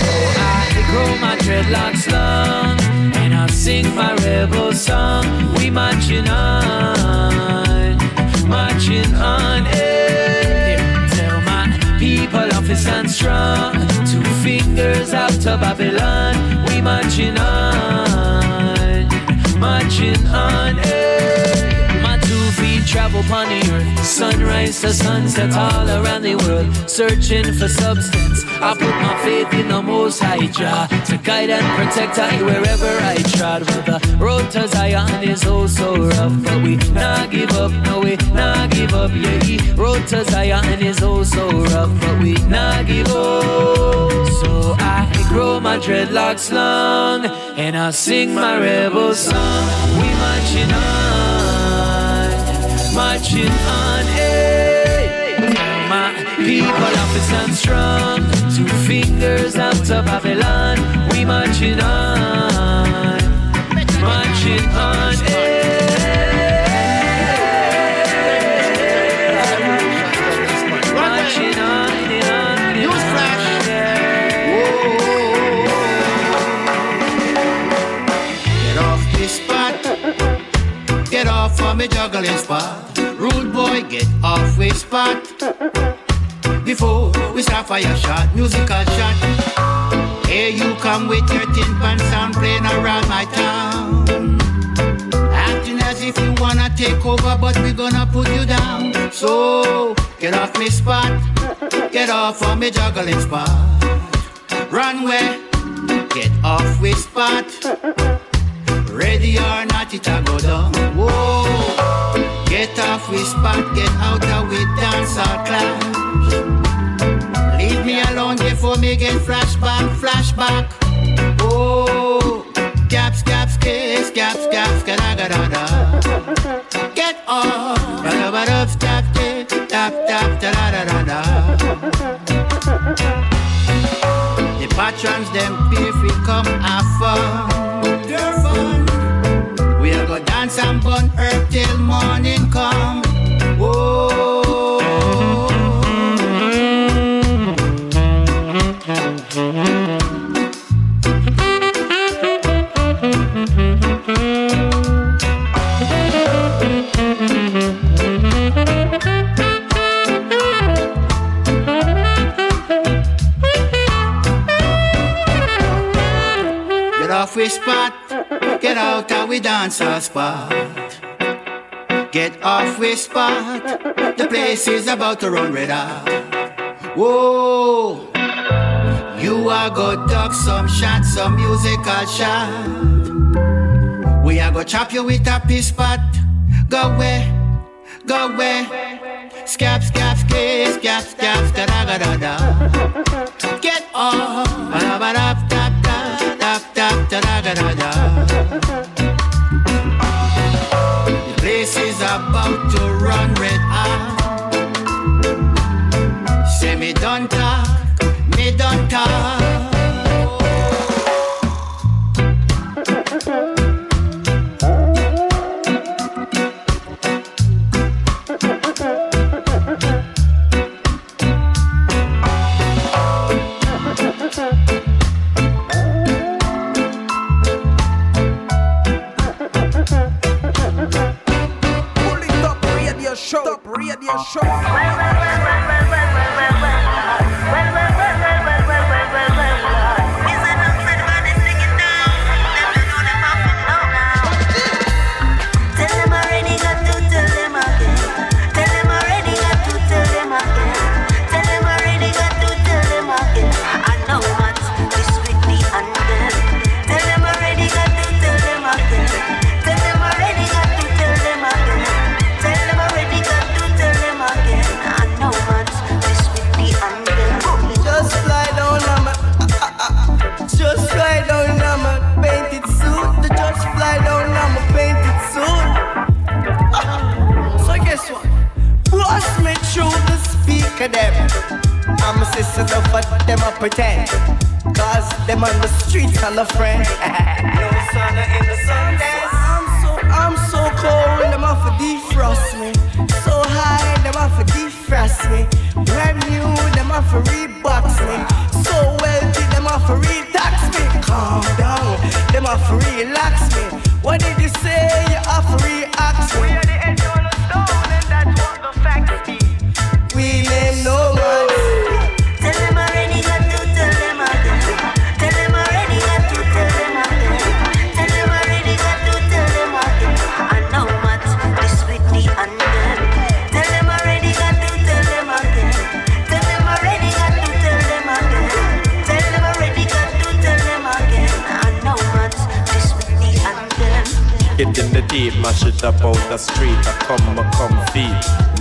So I grow my dreadlocks long and I sing my rebel song. We marching on, marching on. Hey. Stand strong. Two fingers out to Babylon. We marching on, marching on. Hey. Travel upon the earth. Sunrise to sunset all around the world. Searching for substance. I put my faith in the most high Jah to guide and protect I wherever I trod. With the road to Zion is oh so rough, but we not give up, no we not give up. Yeah, road to Zion is oh so rough, but we not give up. So I grow my dreadlocks long and I sing my rebel song. We marching on, marching on. Hey, my people up stand strong. Two fingers out to Babylon. We marching on, marching on. Me juggling spot. Rude boy, get off this spot. Before we start fire shot, musical shot. Here you come with your tin pan sound playing around my town. Acting as if you wanna take over, but we gonna put you down. So get off me spot, get off of me juggling spot. Runway, get off with spot. Ready or not, it a go down. Whoa, get off with spot, get out of with dancer class. Leave me alone before me get flashback, flashback. Oh, gaps, gaps, kiss, gaps, gaps, ga da da. Get off, ba da ba da, tap, tap, da da da da. The patrons them pay if we come have dance and burn herb till morning come. Get out of we spot. Get off we spot, the place is about to run red hot. Whoa, you are go duck some shots, some musical shot. We are go chop you with a piece spot. Go away, go away. Scap, scap, skis, scap, scap, da da da da. Get off, ba da ba da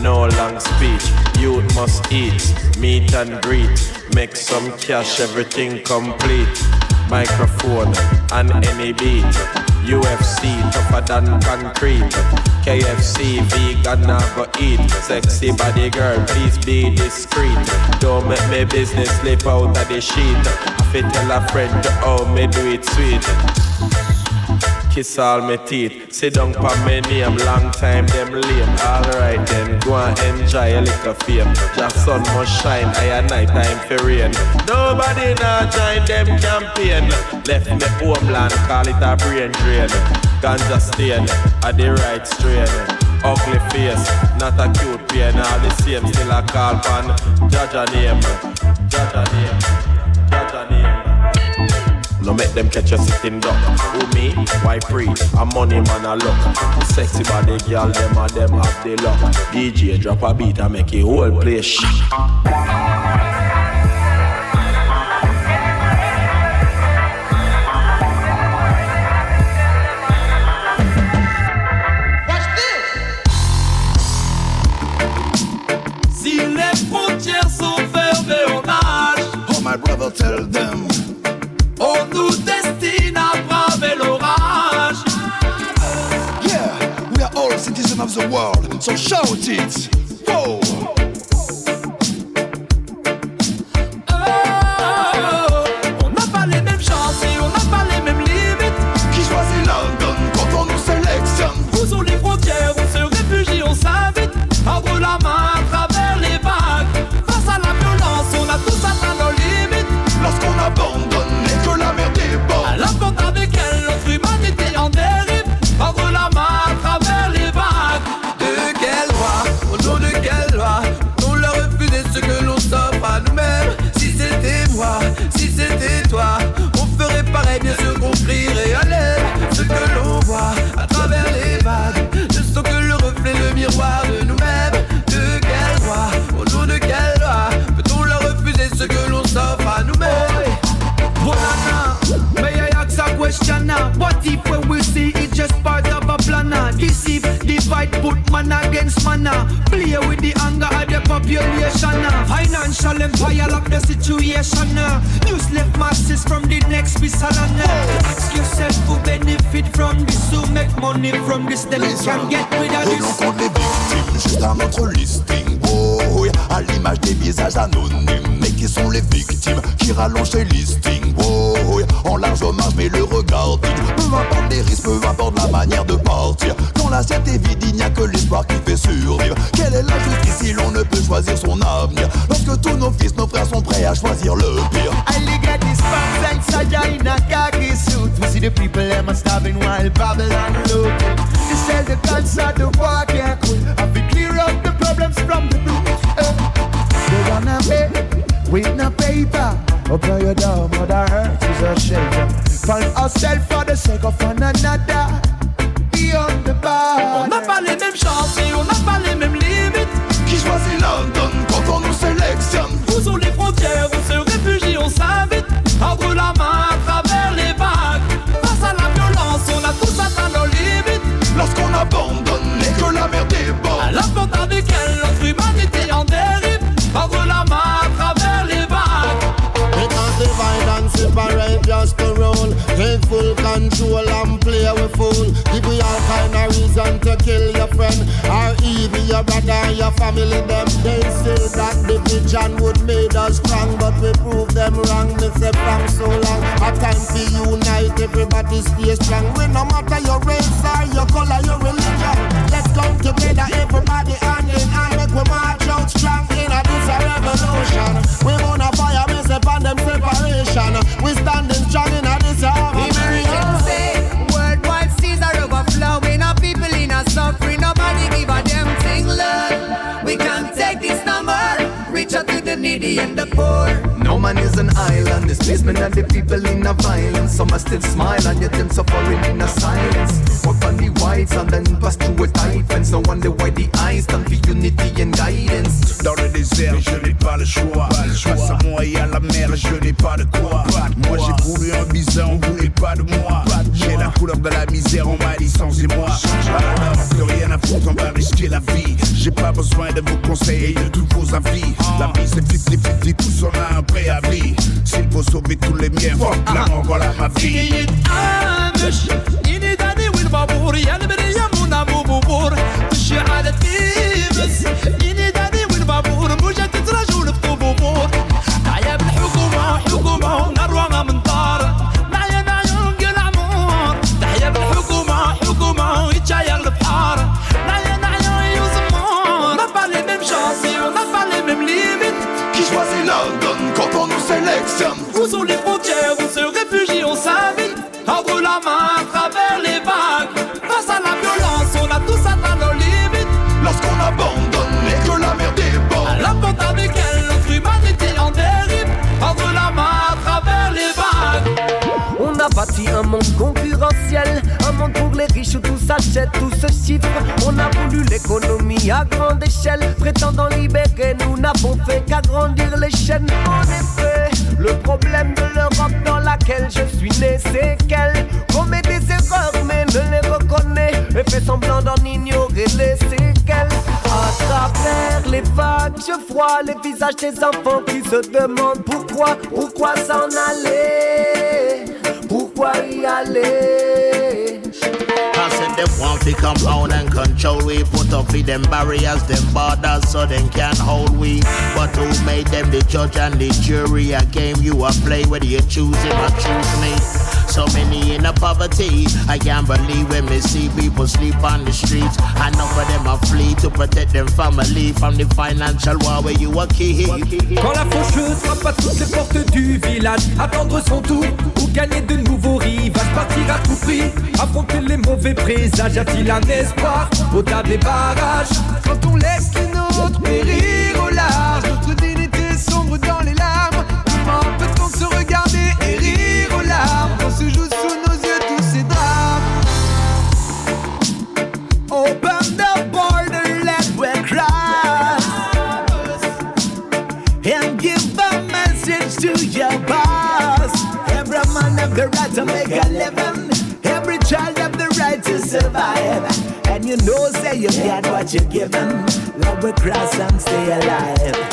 No long speech. Youth must eat, meet and greet. Make some cash, everything complete. Microphone and any beat. UFC tougher than concrete. KFC vegan go eat. Sexy body girl, please be discreet. Don't make me business slip out of the sheet. I fit tell a friend how me do it sweet. Kiss all my teeth. Sit down for me name. Long time them lame. Alright then, go and enjoy a little fame. Just sun must shine. I at night time for rain. Nobody now join them campaign. Left me homeland, call it a brain drain. Ganja stain, at the right strain. Ugly face, not a cute pain. All the same, still a call pan. Name, Jah Jah name, Jah Jah name. No make them catch you sitting duck. Who me? Why free? A money man a look. Sexy body girl, them a them have the luck. DJ drop a beat and make a whole place shake. Si les frontières sont fermées, on nage. Oh my brother, tell them. On nous destine à braver l'orage. Yeah, we are all citizens of the world, so shout it. Whoa. Question now? What if when we see it just part of a plan? now? Deceive, divide, put man against man. now. Play with the anger of the population. now. Financial empire lock the situation. Uh. now. Useless masses from the next salon. Ask yourself who benefit from this, who make money from this, then you can get rid of this. l'on compte les victimes juste à notre listing. Oh, à l'image des visages anonymes. Mais qui sont les victimes qui rallongent les listings. Oui, en large marge, mais le regard vide. Peu importe les risques, peu importe la manière de partir. Quand l'assiette est vide, il n'y a que l'espoir qui fait survivre. Quelle est la justice si l'on ne peut choisir son avenir? Lorsque tous nos fils, nos frères sont prêts à choisir le pire. I look. Sell the cancer, the war can't cool. I be clear up the problems from the root. Eh. They wanna make with no paper. Open your door, mother earth is a shelter. Find ourselves for the sake of one another. Beyond the bar. On n'a pas les mêmes chances et on n'a pas les mêmes limites. Qui choisit London quand on nous sélectionne? Fool Give you all kind of reason to kill your friend Or even your brother and your family them They say that division would made us strong But we prove them wrong. Me say from so long. A time to unite, everybody stay strong. We no matter your race or your color, your religion. Let's come together, everybody hand in hand. Make we march out strong in a this a revolution. We gonna fire, me say them separation. We standing strong in needy and the poor. No man is an island. Displacement and the people in a violence. Some are still smile and yet them suffering in a silence. Walk on the whites and then pass through a tight fence. No wonder why the eyes stand for unity and guidance. Dans le désert, je n'ai pas le choix. Face à moi et à la mer, je n'ai pas de quoi. Moi j'ai voulu un bison, on voulait pas de moi. J'ai la couleur de la misère, on m'a licencié-moi. Alors, plus rien à foutre, on va risquer la vie. J'ai pas besoin de vos conseils et de tous vos avis. La vie c'est 50-50, tous on a un préavis. S'il faut sauver tous les miens, fuck la mort, voilà ma vie. Où sont les frontières Où se réfugient On s'invite Tendre la main à travers les vagues. Face à la violence On a tous atteint nos limites. Lorsqu'on abandonne et que la mer déborde. La porte avec elle Notre humanité en dérive. Tendre la main à travers les vagues. On a bâti un monde concurrentiel, un monde pour les riches où tout s'achète, tout se chiffre. On a voulu l'économie à grande échelle, prétendant libérer, nous n'avons fait qu'agrandir les chaînes. En effet, le problème de l'Europe dans laquelle je suis né, c'est qu'elle commet des erreurs mais ne les reconnaît et fait semblant d'en ignorer les séquelles. À travers les vagues, je vois les visages des enfants qui se demandent pourquoi, pourquoi s'en aller, pourquoi y aller. Them want to come down and control. We Put up with them barriers, them borders so them can't hold. We But who made them the judge and the jury? A game you a play whether you choose him or choose me so many in the poverty. I can't believe when me see people sleep on the streets. I know for them a flee to protect them family from the financial war where you a key. Quand la faucheuse frappe à toutes les portes du village, attendre son tour ou gagner de nouveaux rivages, partir à tout prix, affronter les mauvais présages, a-t-il un espoir au-delà des barrages Quand on laisse les nôtres périr au large, survive. And you know, say you get what you give 'em. Let we cross and stay alive.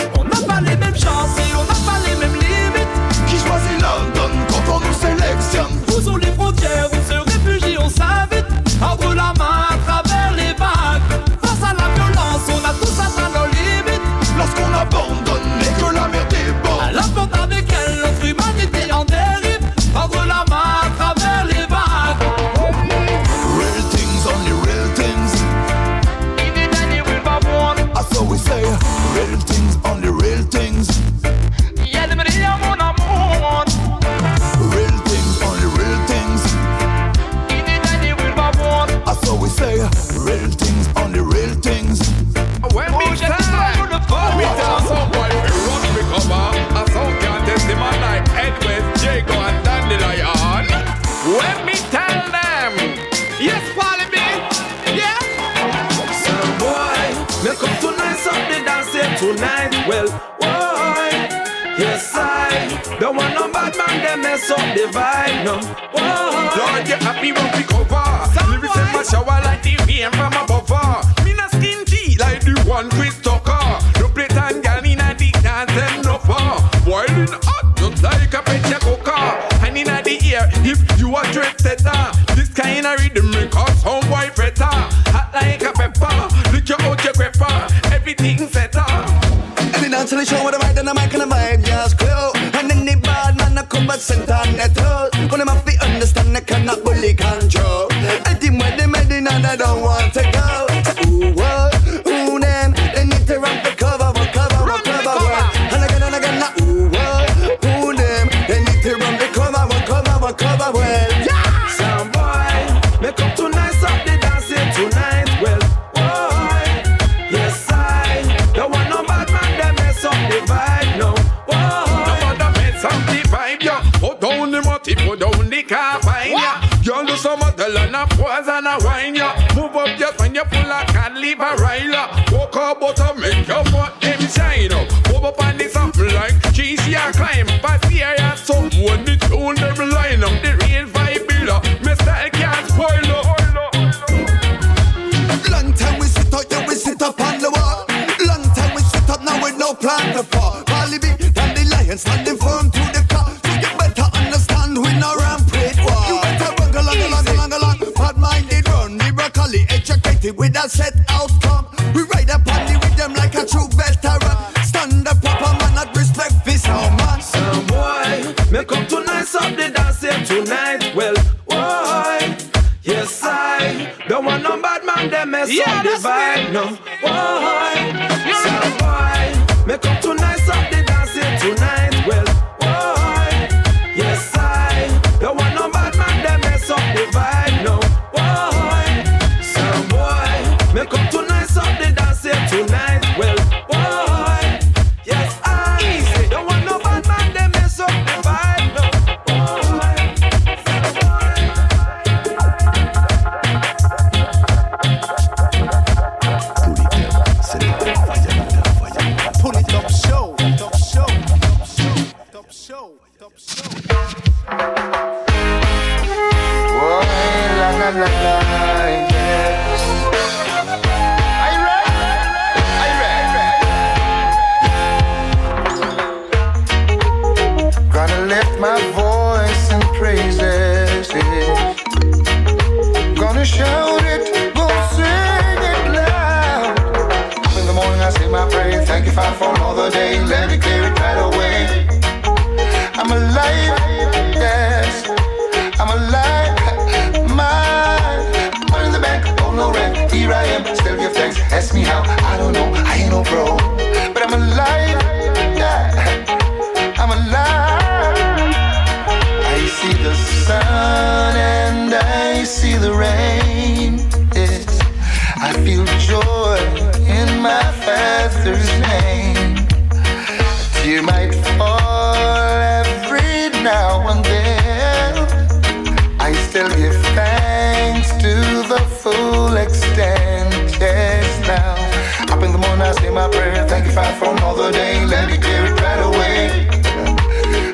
fat from Mother Day. Let me clear it right away.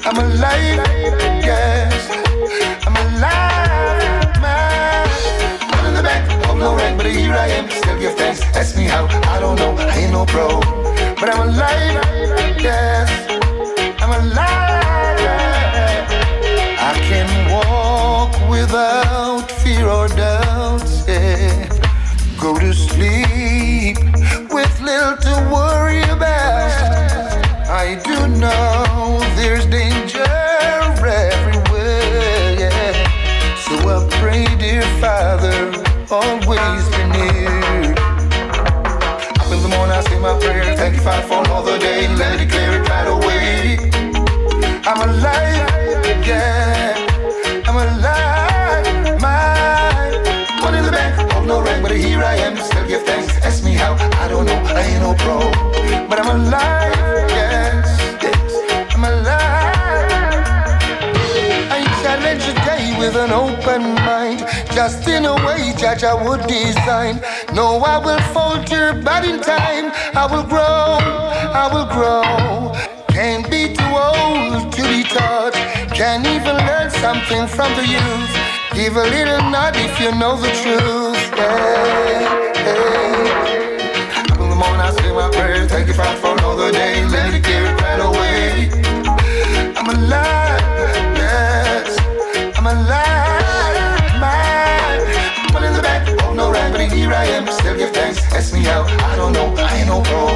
I'm alive, yes. I'm alive, man. One in the back, hold no rank, but here I am. Still your thanks. Ask me how, I don't know. I ain't no pro, but I'm alive, yes. I'm alive. I can walk without fear or doubts. Yeah. Go to sleep control. But I'm alive, yes, yes, I'm alive. I challenge the day with an open mind, just in a way judge I would design. No, I will falter, but in time I will grow, I will grow. Can't be too old to be taught, can even learn something from the youth. Give a little nod if you know the truth. Yeah my prayers. Thank you, Father, for another day. Let it get right away. I'm alive, yes. I'm alive, I'm in the back, oh no raggedy, here I am. Still give thanks, ask me out. I don't know, I ain't no pro.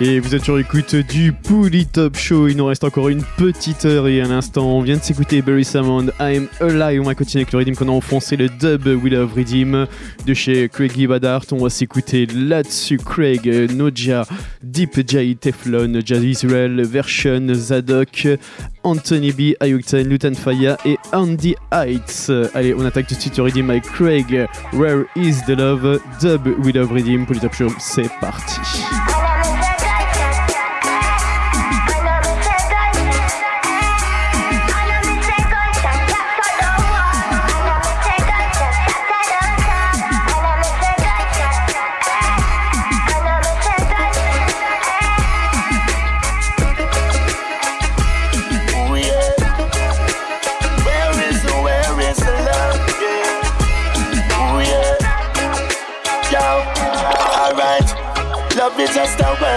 Et vous êtes sur l'écoute du Pouli Top Show. Il nous reste encore une petite heure et un instant. On vient de s'écouter Barry Salmon, I'm Alive. On va continuer avec le Redeem qu'on a enfoncé le dub We Love Redeem de chez Craigie Badart. On va s'écouter là-dessus Craig, Noja, Deep J, Teflon, Jazz Israel, Version, Zadok, Anthony B, Ayuktan, Lutan Faya et Andy Heights. Allez, on attaque tout de suite le Redeem avec Craig. Where is the love? Dub We Love Redeem. Pouli Top Show, c'est parti.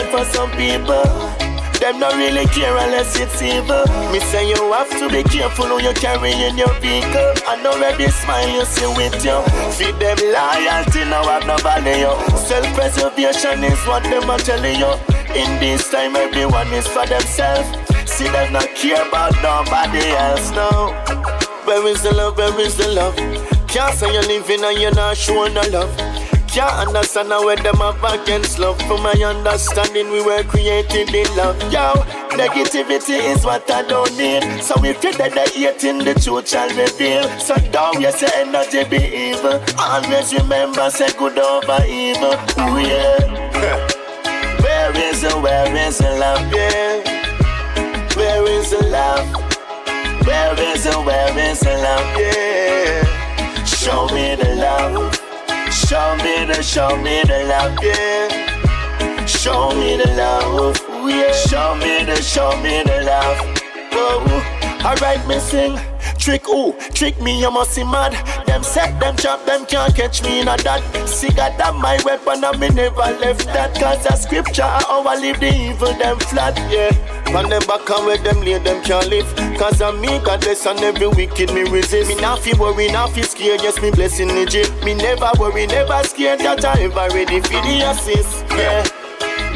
For some people. Them not really care unless it's evil. Me say you have to be careful who you carry in your vehicle. I know every smile you see with you. Feed them loyalty, now have no value. Self-preservation is what them are telling you. In this time, everyone is for themselves. See them not care about nobody else now. Where is the love? Where is the love? Can't say you're living and you're not showing no love. Can't understand how them have against love. From my understanding, we were created in love. Yo, negativity is what I don't need. So if you're dead, in the truth shall reveal. So don't you say energy be evil. Always remember, say good over evil. Ooh, yeah. (laughs) Where is the, where is the love, yeah? Where is the love? Where is the, where is the love, yeah? Show me the love. Show me the, show me the love, yeah. Show me the love, yeah. Show me the, show me the love. Oh, alright, me sing. Trick who? Trick me, you must be mad. Them set, them trap, them can't catch me in a that. See, God, that my weapon, and me never left that. Cause the scripture, I leave the evil, them flat, yeah. From them back and where them lay, them can't live. Cause I'm me, God bless, and every wicked me resist. Me not feel worry, not feel scared, yes, me blessing the J. Me never worry, never scared, that I ever ready for the assist, yeah.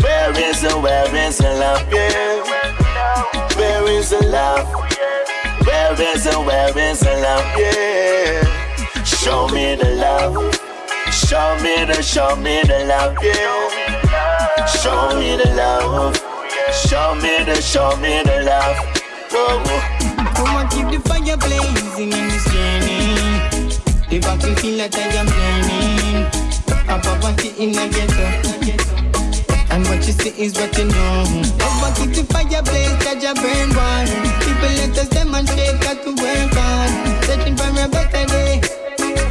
Where is the, where is the love, yeah? Where is the love? Where is the, where is the love, yeah? Show me the love. Show me the, show me the love, yeah. Show me the love. Show me the, show me the love. Whoa. Come on, keep the fire blazing in this journey. The back we feel like I am burning. A party in a ghetto. And what you see is what you know. On, keep the fire blaze, catch a burn one. Let us demonstrate, got to work on. Searching for a better day.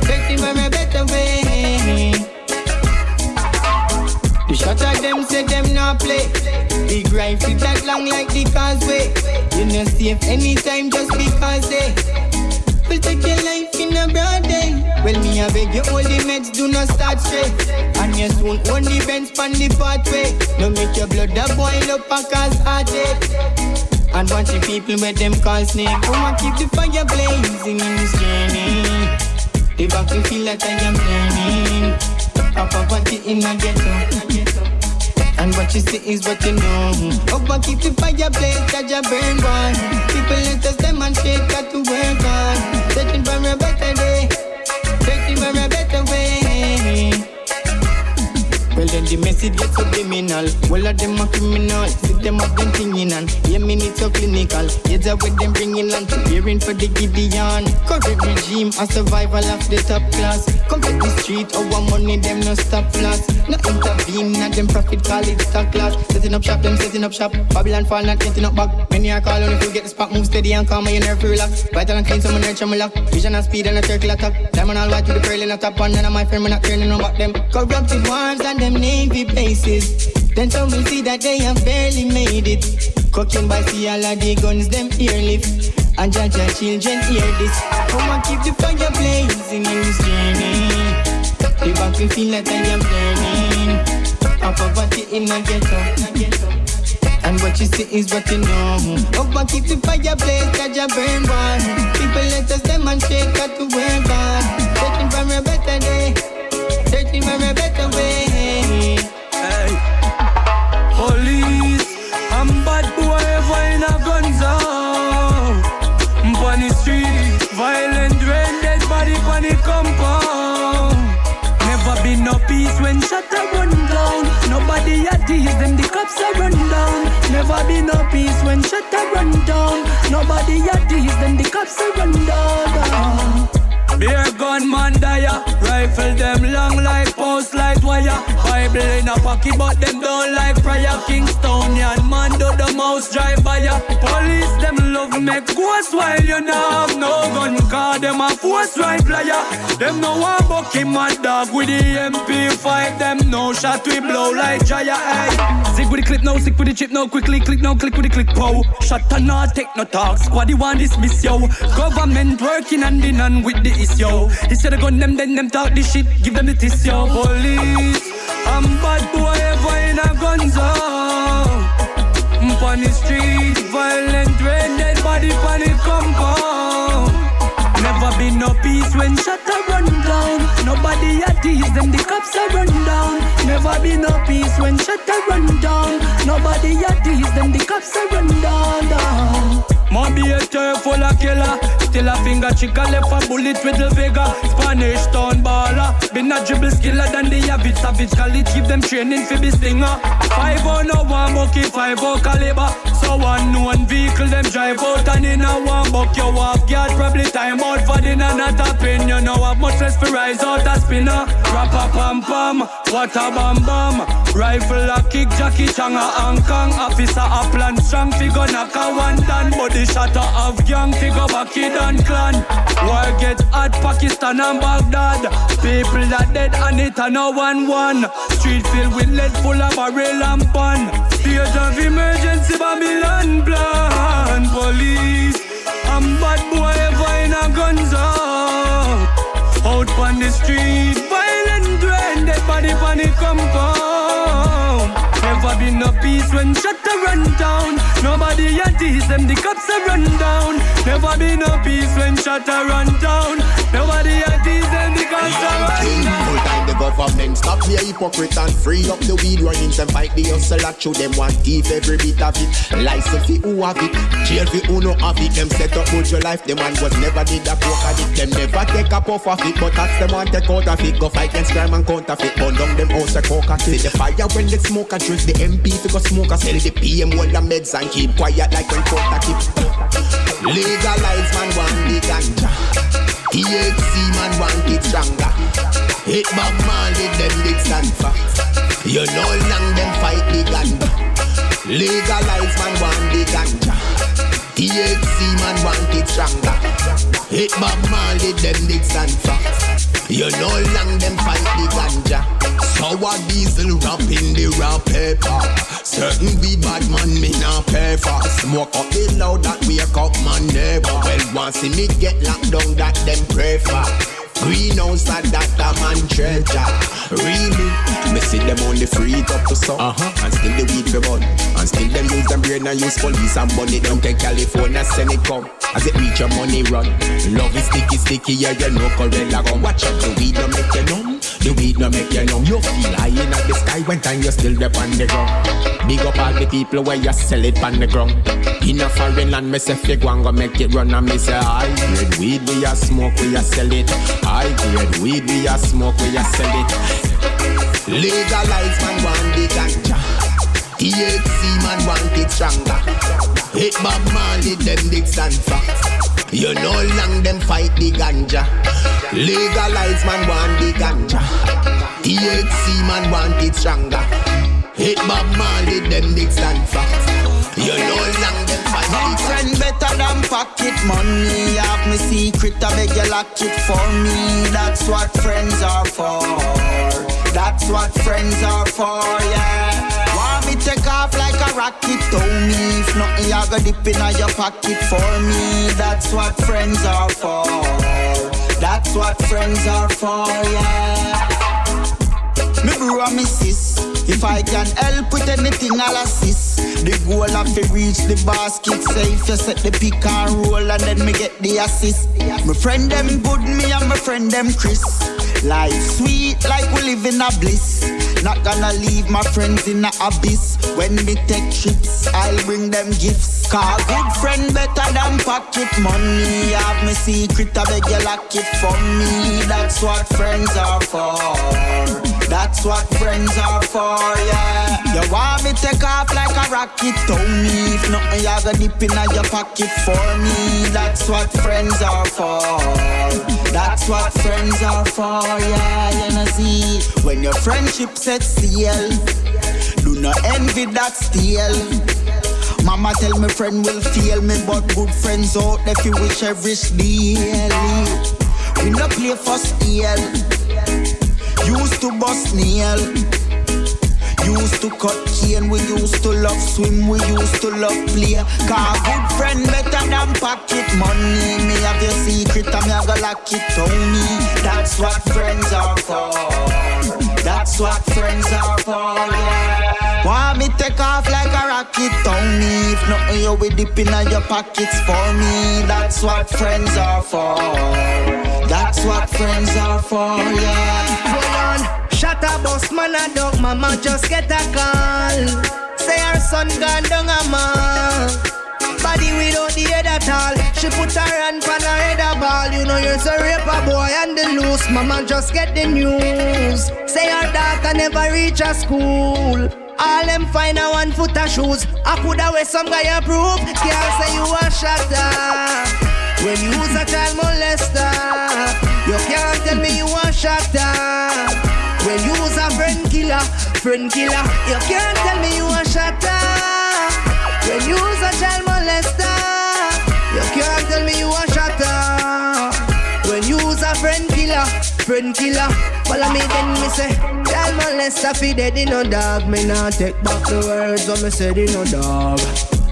Searching for a better way. The shot of them say them not play. Big rifle that long like the causeway. You know safe anytime just because they will take your life in a broad day. Well, me I beg you, all the meds do not start straight. And you soon own the bench pan the pathway. Don't make your blood a boil up and cause heartache. And watch the people with them call snake. Come and keep the fire blazing in this journey. The back we feel like I am burning. Up a party in a ghetto. And what you see is what you know. Up and keep the fire blaze, catch a burn one. People let us demonstrate, got to work on. Searching for a better day. Well then the message gets subliminal All of them are criminal. See them up them thinking and Yeah me need so clinical. Heads up with them bringing on Preparing for the Gideon. Correct regime A survival of the top class. Come to the street oh, Our money them no stop loss. No intervene Not them profit call it stock loss Setting up shop them setting up shop. Babylon fall not getting up back. Many are calling if you get the spot Move steady and calm your nerve relax Vital and clean so my nurture my lock Vision and speed and a circle attack. Diamond all white with the pearl in the top. And none of my friend me not turning on back them. Corrupted wars and them navy bases. Then some will see that they have barely made it. Cocaine by sea, all of the guns, them earlift. And judge your children hear this. Come and keep the fire blazing in this journey. The back will feel like I am burning. A poverty in a ghetto. And what you see is what you know. Up and keep the fire blaze, catch a burn one. People let us demonstrate, got to work on. Searching for a better day. Searching for a better way. Tease them, the cops are run down. Never been no peace when shut run down. Nobody at tease them, the cops are run down. Beer gunman dire, rifle them long like post light wire. Bible in a pocket, but them don't like prayer. Kingstonian man do the mouse drive by ya. Police them love make ghost while you not have no gun. Cause them a force right player. Them no one bucky mad dog with the MP fight. Them no shot we blow like Jaya. Hey. Zig with the clip, no stick with the chip, no quickly click, no click with the click pow. Shot and not take no talk. Squaddy want dismiss yo. Government working hand in hand with the issue. Instead of gun them, then them talk this shit, give them the tis yo. Police, I'm bad boy ever in a gun zone. Mm, On the street, violent rain, dead body on the compound. Never been no peace when shut run down. Nobody at tease them, the cops are run down. Never been no peace when shut run down. Nobody at tease them, the cops are run down. down. Be a full of killer. Still a finger chicken left a bullet with the Vega. Spanish town baller. Been a dribble skiller than the average savage college. Give them training for be stinger. Ah. Oh no one bucky, five oh caliber. So one vehicle them drive out and in a one buck you off guard. Probably time out for dinner, not a pin. You know have much less for rise out a spinner. Rap a pam pam, water bam bam. Rifle a kick, Jackie Chang a Hong Kong. Officer a plan strong, figure knock a one down. Body shatter of gang, figure back it and clan. War get hot, Pakistan and Baghdad. People that dead and it a no one one. Street filled with lead full of barrel and pan. State of emergency, Babylon plan. Police, I'm bad boy ever in a gun zone. Out on the street, violent rain, dead body on the compound. No peace when shut run down. Nobody at tease them, the cops are run down. Never be no peace when shut run down. Nobody at government stop be a hypocrite and free up the weed running and fight the hustle at you. Them want thief every bit of it. License fi who have it, jail fi who no have it. Them set up good your life. Them man was never did a coke addict. Them never take a puff of it, but that's them want take out of it. Go fight against crime and counterfeit. Burn down them house a coke See the fire when the smoke a drink. The MP fi go smoke a sell the PM hold the meds and keep quiet like when court a keep. Legalize man want the ganja. THC man want it stronger. Hit Bob Marley, them big stand for. You know long them fight the ganja. Legalize man want the ganja. THC man want it stronger. Hit Bob Marley, them big stand for. You know long them fight the ganja. Sour diesel wrap in the raw paper. Certain weed bad man me not pay for. Smoke up the loud that wake up my neighbor. Well, once see me get locked down, that them pray for. At that a man treasure. Really, me see them only free up to some. Uh-huh. And still the weed for bun. And still them use them brain and use police and money down to California send it come. As it reach your money run. Love is sticky, sticky, yeah, you know Corella gun. Watch out, the weed don't make you numb. The weed don't make you numb. You feel high in the sky when time you still there on the ground. Big up all the people where you sell it on the ground. In a foreign land, me say fig one go make it run and me say high grade weed we a smoke we a sell it. High grade weed we a smoke we a sell it. Legalize man want the ganja. THC man want it stronger. Hit Bob Marley them big stand for. You know long them fight the ganja. Legalize man want the ganja. THC man want it stronger. Hit Bob Marley them big stand for. You know long them fight My the friend better than pocket money. Have me secret, I beg you lock it for me. That's what friends are for. That's what friends are for, yeah. Take off like a rocket, told me. If nothing, you go dip in your pocket for me. That's what friends are for. That's what friends are for, yeah. Me bro and me sis. If I can help with anything, I'll assist. The goal of to reach the basket. If you set the pick and roll and then me get the assist. My friend them good, me and my friend them Chris. Life sweet like we live in a bliss. Not gonna leave my friends in the abyss. When me take trips, I'll bring them gifts. Cause good friend better than pocket money. Have me secret, I beg you lock it for me. That's what friends are for. That's what friends are for, yeah. You want me take off like a rocket, tell me. If nothing, you go dip in your pocket for me. That's what friends are for. That's what friends are for, yeah. You know, see, when your friendship sets sail, do not envy that steal. Mama tell me friend will fail me, but good friends out there fi we cherish daily. We no play for steal. Used to bust nail. Used to cut cane, we used to love swim, we used to love play. Cause good friend better than pocket money. Me have your secret, and me have go lock it Tony. That's what friends are for. That's what friends are for, yeah. Want me take off like a rocket, Tony. If nothing, you will dip in your pockets for me. That's what friends are for. That's what friends are for, yeah. Shut up, boss man, a dog. Mama just get a call. Say her son gone down a man. Body without the head at all. She put her hand on her head a ball. You know you're a raper boy and the loose. Mama just get the news. Say her daughter never reach a school. All them find a one foot of shoes. I coulda wear some guy approve. Can't say you a shatter. When you was a child molester, you can't tell me you a shatter. When you was a friend killer, friend killer, you can't tell me you a shatter. When you was a child molester, you can't tell me you a shatter. When you was a friend killer, friend killer, follow me then me say, child molester fi dead in no dog. Me nah take back the words when me said in no dog.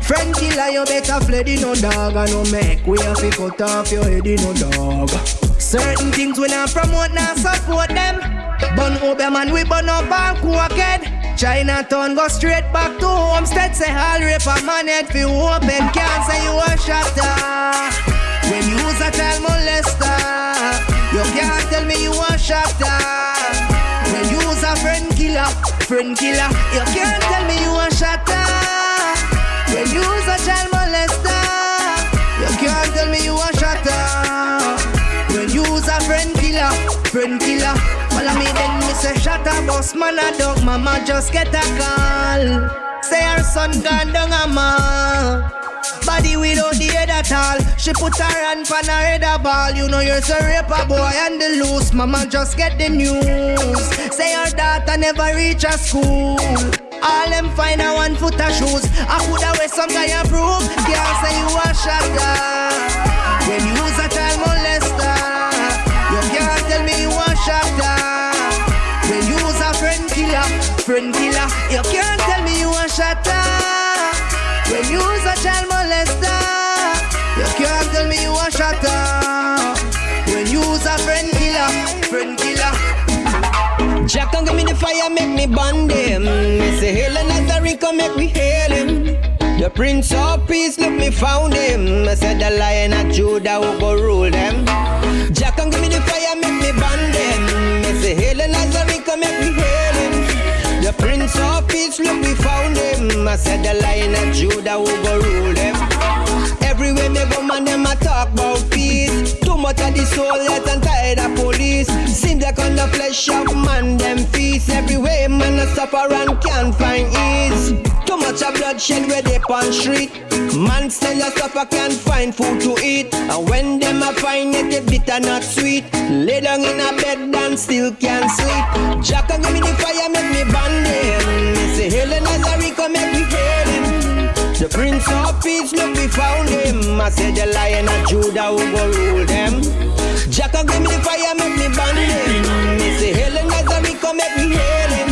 Friend killer, you better fled in no dog. I no make we have to cut off your head in no dog. Certain things we not promote, not support them. Bun over man, we burn up and crooked. Chinatown go straight back to homestead. Say all rape a man head fi open. Can't say you a shatter. Ah. When you a child molester, you can't tell me you a shatter. Ah. When you a friend killer, friend killer, you can't tell me you a shatter. Ah. When you a child molester, you can't tell me you a shatter. When you a friend killer, friend killer, say shut up, boss man a dog, mama just get a call. Say her son gone down a man. Body without the head at all. She put her hand on her head a ball. You know you're a raper boy and the loose. Mama just get the news. Say her daughter never reach a school. All them find a one foot of shoes. I coulda wear some guy approve. Can't say you a shatter. When you was a friend killer, you can't tell me you a shatter. When you was a child molester, you can't tell me you a shatter. When you was a friend killer, friend killer. Jack and give me the fire, make me burn them. Say hail and Nazarica, make me hail him. The Prince of Peace, look me found him. I said the Lion of Judah rule them. Jack and give me the fire, make me burn them. Say hail and Nazarica, make me hail him. The Prince of Peace, look we found him. I said the Lion of Judah will go rule them. Everywhere me go, man, them a talk about peace. Too much of the soul, yet and tired of police. Seems like on the flesh of man, them feast. Everywhere, man, a suffer and can't find ease. Too much of bloodshed where they on street. Man still a suffer, can't find food to eat. And when them a find it, it bitter not sweet. Lay down in a bed and still can't sleep. Jack give me the fire, make me burn them. Say, Helen Nazarica, make me hail him. The Prince of Peace, look, we found him. I said the Lion of Judah will go rule them. Jack and give me the fire, make me burn him. Me say Helen Nazarica, make me hail him.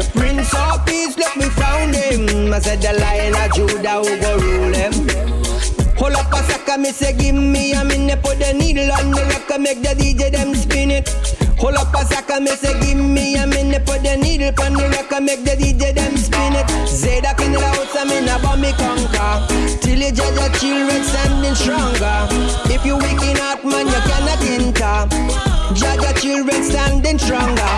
The Prince of Peace, look, we found him. I said the Lion of Judah will go rule them. Hold up a second, me say give me a minute Put the needle on the record, make the DJ them spin it Hold up a second, me say give me a minute Put the needle on the record, make the DJ them spin it Zeda in the house, I'm in a bomb me conquer Till you judge your children standing stronger If you wicked out man, you cannot enter Judge your children standing stronger.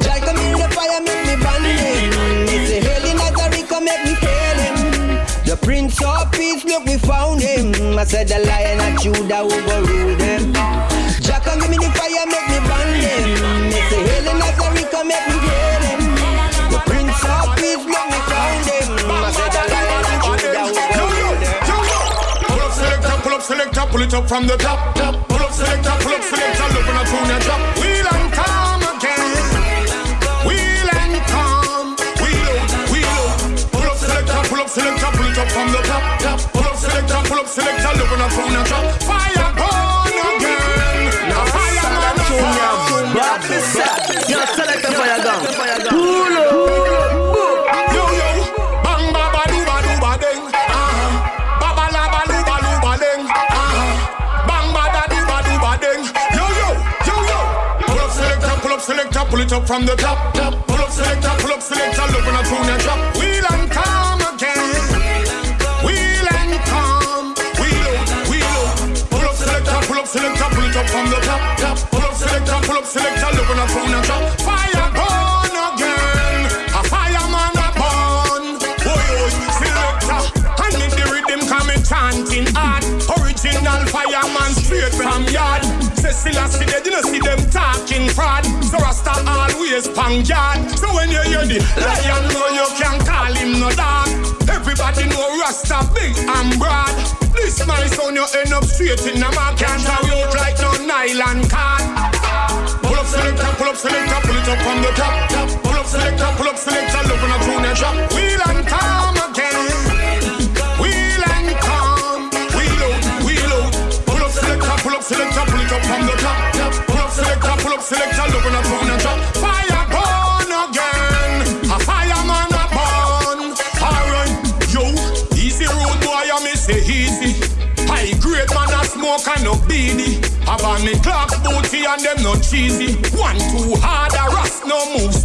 Try come in the fire, make me burn him. They say hail in Nazareth, come make me hail him. The Prince of Peace, look, we found him. I said the Lion of Judah overruled them. Jack, come give me the fire, make me make me hail him. The Prince of Peace, look, we found him. I said the Lion of Judah overruled them. Pull up, selector, pull up, selector, pull it up from the top, top. Pull up, selector, pull up, selector, look on a tune and drop. Wheel and come again. Wheel and come. Wheel out, wheel out. Pull up, selector, pull up, selector, pull it up from the top, top. Pull up, selector, pull up, selector, look on a tune and drop. Fire the. Pull up. Yo, yo. Bang, ba, ba, do, ba, do, ba, ding. Uh-huh. Ba, ba, la, ba, lu, ba, lu, ba, ding. Uh-huh. Bang, ba, da, do, ba, do, ba, ding. Yo, yo, yo, yo. Pull up, selector, pull up, selector, pull it up from the top, top. Original fireman straight from yard. Cecilia see they didn't see them talking fraud. So Rasta always pang yard. So when you hear the lion, know you can call him no dog. Everybody know Rasta big and broad. This my son, you end up straight in the mark. Can't carry out like no nylon card. Pull up selector, pull up selector, pull it up from the top. Pull up selector, pull up selector, love on a tune and drop. Wheel selector, pull it up from the top, top. Pull up selector, pull up selector, love on a tune and drop. Fire burn again. A fireman a burn. Alright, yo, easy road boy, I me say easy. High grade man a smoke and no beanie. Have on me clocks booty and them no cheesy. One too hard a rust no move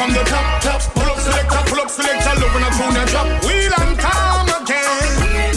from the top, top. Pull up selector, pull up selector, love when I tune and drop. Wheel and come again.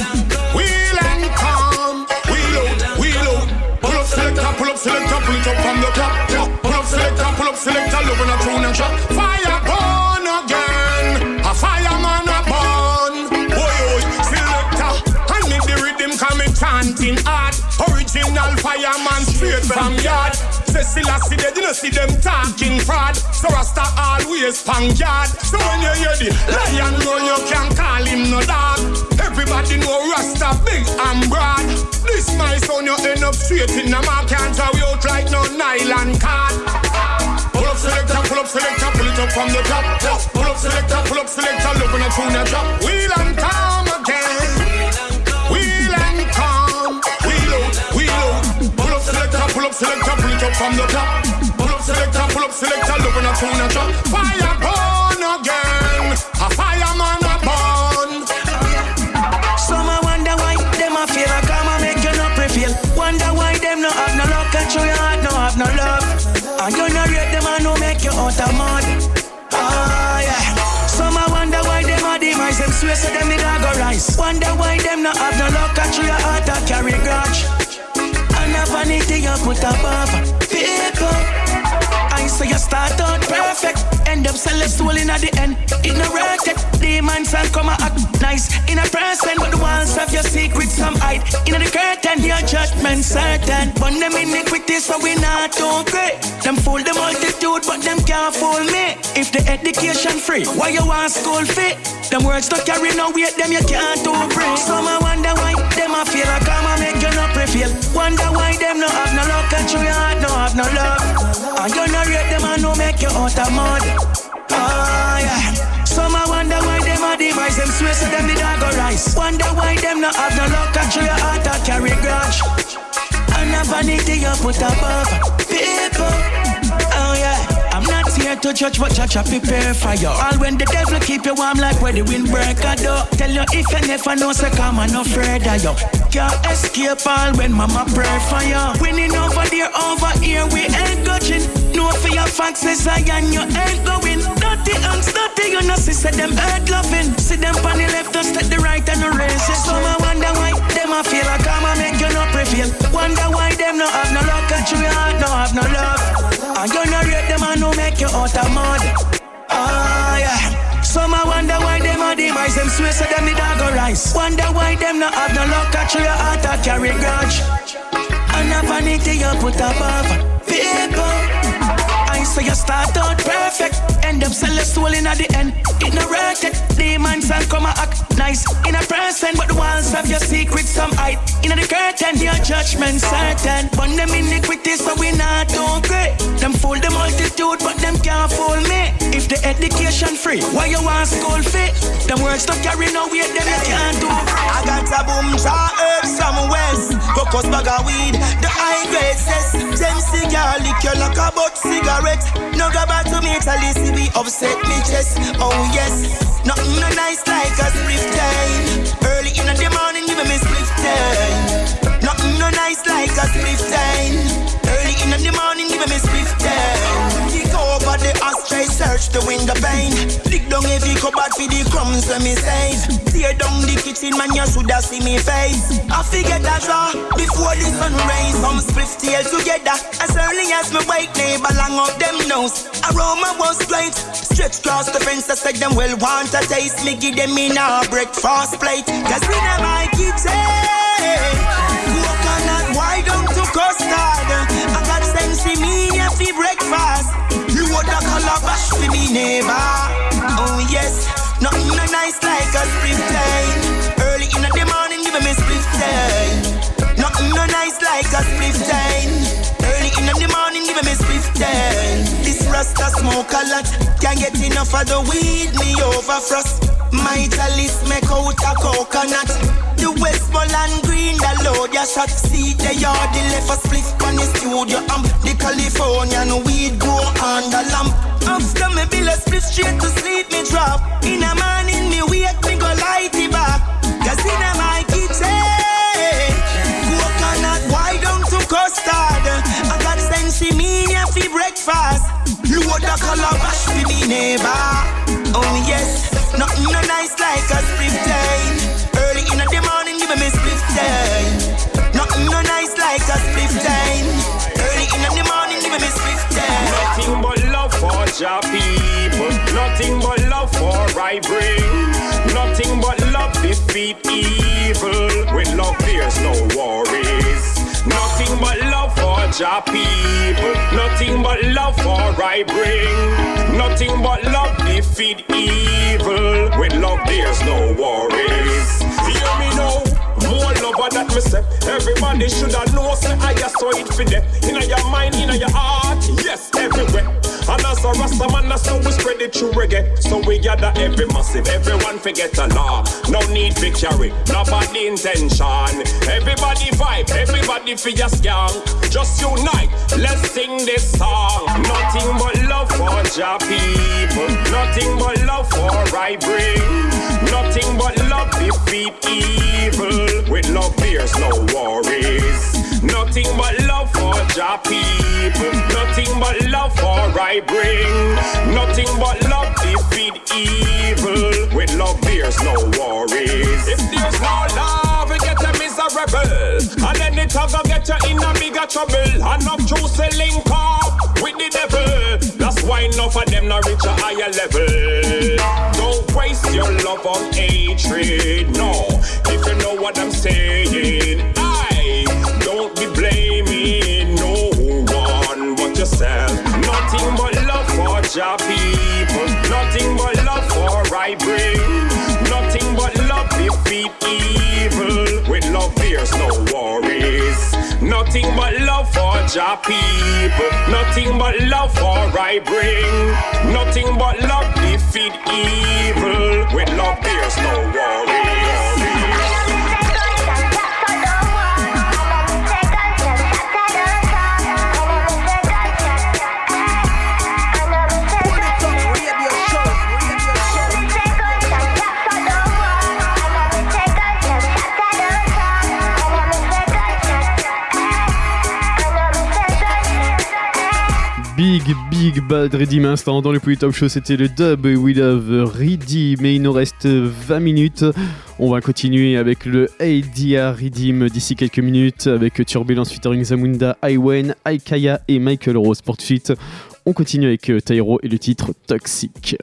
Wheel and come. Wheel out, wheel out. Pull up selector, pull up selector, pull it up from the top, top. Pull up selector, pull up selector, love when I tune and drop. Fire burn again. A fireman a. Boy, boy, selector. I need the rhythm coming chanting hard. Original fireman straight from yard. Cecilia see they didn't see them talking fraud. So Rasta always pang yard. So when you hear the lion roar, you can call him no dog. Everybody know Rasta big and broad. This my son, you end up straight in the mark. Can't throw you out like no nylon card. Pull up selector, pull up selector, pull it up from the top. Pull up selector, pull up selector, look on a tune and drop. Wheel and selector, pull it up from the top. Pull up selector, pull up selector, look on a tune drop. Fire burn again. A fireman a burn. Some I wonder why them a feel like I'm a make you no prevail. Wonder why them no have no luck and your heart no have no love. And you no rate them and no make you out of mud. Ah yeah. Some I wonder why them a demise swear so them need a go rise. Wonder why them no have no luck and your heart a carry grudge. Vanity you put above people. Say you start out perfect, end up selling soul in at the end. Ignorated, demons and come act nice in a person, but the walls of your secrets some hide. In the curtain, your judgment certain. But them iniquity, so we not too great. Them fool the multitude, but them can't fool me. If the education free, why you want school fee? Them words don't carry no weight, them you can't do. Some I wonder why them I feel like I'm a make you no prevail. Wonder why them no have no luck and true heart no have no love. And you no make you out of mud. Ah yeah. Some I wonder why them a demise them swear so them did not go rise. Wonder why them no have no luck and true heart a carry grudge. And a vanity you put above people. Not here to judge, but judge I prepare for you. All when the devil keep you warm like where the wind break a door. Tell you if you never know, say come no afraid of you. Can't escape all when mama pray for you. Winning over there, over here, we ain't judging. No for your I and your head going. Dirty and dirty, you know, see, them head loving. See them on the left, just take the right and the race. So I wonder why them I feel like I'm a make you not prevail. Wonder why them no have no luck, and you heart no have no love. And you no make you out of mud. Ah, yeah. Some I wonder why them a demise them swear so them the dog go rise. Wonder why them not have no luck, catch your heart a carry grudge. And a vanity you put above people. So you start out perfect, end up sell your soul in at the end. Ignorated, demons and come and act nice in a person, but the walls of your secret some height. In the curtain, your judgment certain. But them iniquity, so we not too great. Them fool the multitude, but them can't fool me. If the education free, why you want school fee? Them words don't carry no weight, them you can't do. I got a boom jar herb some west, focus bag of weed, the high grade says, them cigar you like a butt cigarette. No go back to me, tell you see we upset me chest. Oh yes, nothing no nice like a time. Early in the morning, give me split time. Nothing no nice like a split time. Early in the morning, give me split time. Search the window pane. Dig down every cupboard for the crumbs when me save. Tear down the kitchen, man, you shoulda see me face. I forget that draw before the sun rays. Some split tail together as early as me wake, neighbor long up them nose. Aroma was great. Stretch across the fence, I said them well want a taste. Me give them in a breakfast plate. Cause in my kitchen, coconut why don't to custard. I got sense in me for breakfast. A calabash for me neighbor. Oh yes, nothing no nice like a springtime. Early in the morning, give me split time. Nothing no nice like a split time. Early in the morning, give me split time. Rasta smoke a lot, can't get enough of the weed, me over frost. My chalice make out a coconut. The Westmoreland green, the load ya shot. See the yard, the left a split on the studio amp. The Californian weed grow on the lamp. After me bill a split straight to sleep me drop. In a morning me wake me go light it back. Cause in a my kitchen, coconut why don't to custard? I got sense in me for breakfast. Load the calabash for me neighbor. Oh yes. Nothing no nice like a split time. Early in the morning, give me split time. Nothing no nice like a split time. Early in the morning, give me split time. Nothing but love for your people. Nothing but love for I bring. Nothing but love defeat evil. With love, there's no worries. Nothing but love for your people. Nothing but love for I bring. Nothing but love defeat evil. With love, there's no worries. Hear me now. More lover that me say. Everybody shoulda know say I saw it for them. Inna your mind, inna your heart, yes, everywhere. And as a Rasta man, that's how we spread it through reggae. So we gather every massive, everyone forget the law. No need for carry, no bad intention. Everybody vibe, everybody for your skunk. Just unite, let's sing this song. Nothing but love for your people. Nothing but love for I bring. Nothing but love defeat evil. With love, there's no worries. Nothing but love for your people. Nothing but love for I bring. Nothing but love to defeat evil. With love, there's no worries. If there's no love, we get a miserable. And then it will get you in a bigger trouble. Enough truth to link up with the devil. That's why enough of them not reach a higher level. Don't waste your love on hatred. No, if you know what I'm saying. Yourself. Nothing but love for your people. Nothing but love for I bring. Nothing but love defeat evil. With love, there's no worries. Nothing but love for your people. Nothing but love for I bring. Nothing but love defeat evil. With love, there's no worries. Big, big bad Redeem instant dans le Poly Top Show. C'était le dub We Love Redeem. Mais il nous reste 20 minutes. On va continuer avec le ADR Redeem d'ici quelques minutes avec Turbulence featuring Zamunda, Iwen, Aikaya et Michael Rose. Pour de suite, on continue avec Tyro et le titre Toxic.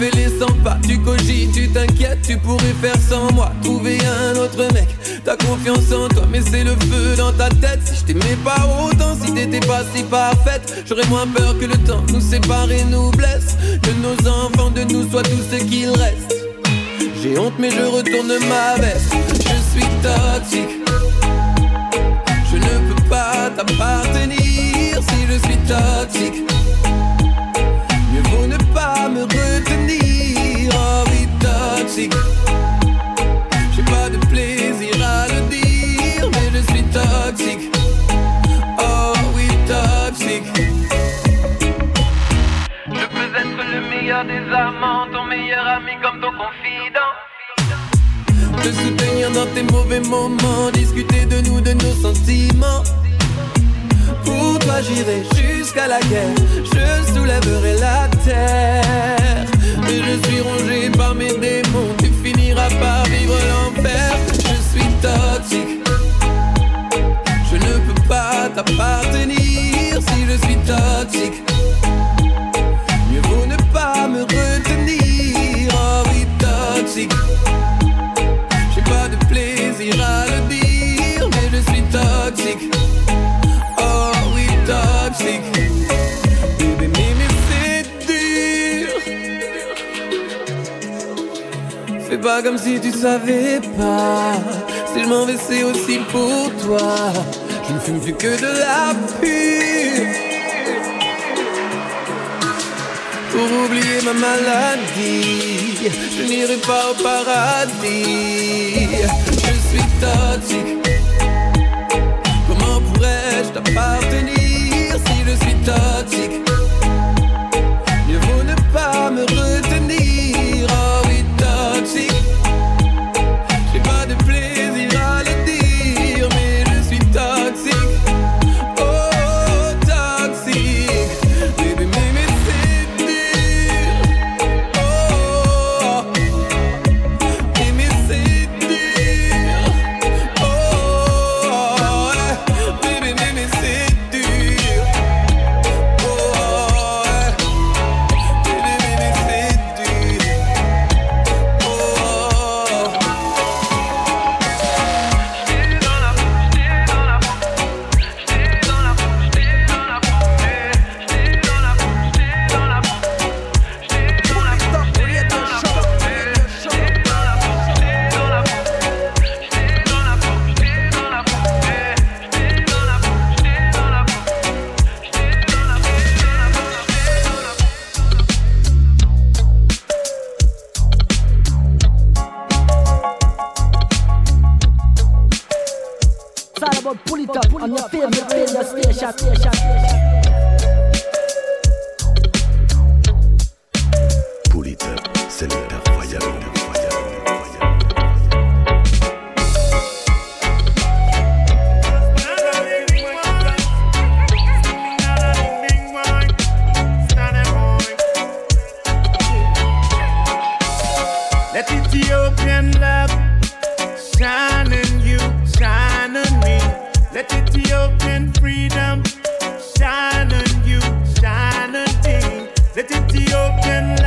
fais les 100 pas, tu cogites, tu t'inquiètes, tu pourrais faire sans moi. Trouver un autre mec, t'as confiance en toi, mais c'est le feu dans ta tête. Si je t'aimais pas autant, si t'étais pas si parfaite, j'aurais moins peur que le temps nous sépare et nous blesse. Que nos enfants, de nous soient tout ce qu'il reste. J'ai honte, mais je retourne ma veste. Je suis toxique, je ne peux pas t'appartenir si je suis toxique. Mieux vaut ne pas me toxique. J'ai pas de plaisir à le dire, mais je suis toxique. Oh oui, toxique. des amants, ton meilleur ami comme ton confident. Te soutenir dans tes mauvais moments, discuter de nous, de nos sentiments. Pour toi j'irai jusqu'à la guerre, je soulèverai la terre. Je suis rongé par mes démons, tu finiras par vivre l'enfer. Je suis toxique, je ne peux pas t'appartenir si je suis toxique. Pas comme si tu savais pas. Si je m'en vais, c'est aussi pour toi. Je ne fume plus que de la pure. pour oublier ma maladie. Je n'irai pas au paradis. Je suis toxique. Comment pourrais-je t'appartenir si je suis toxique? Ethiopian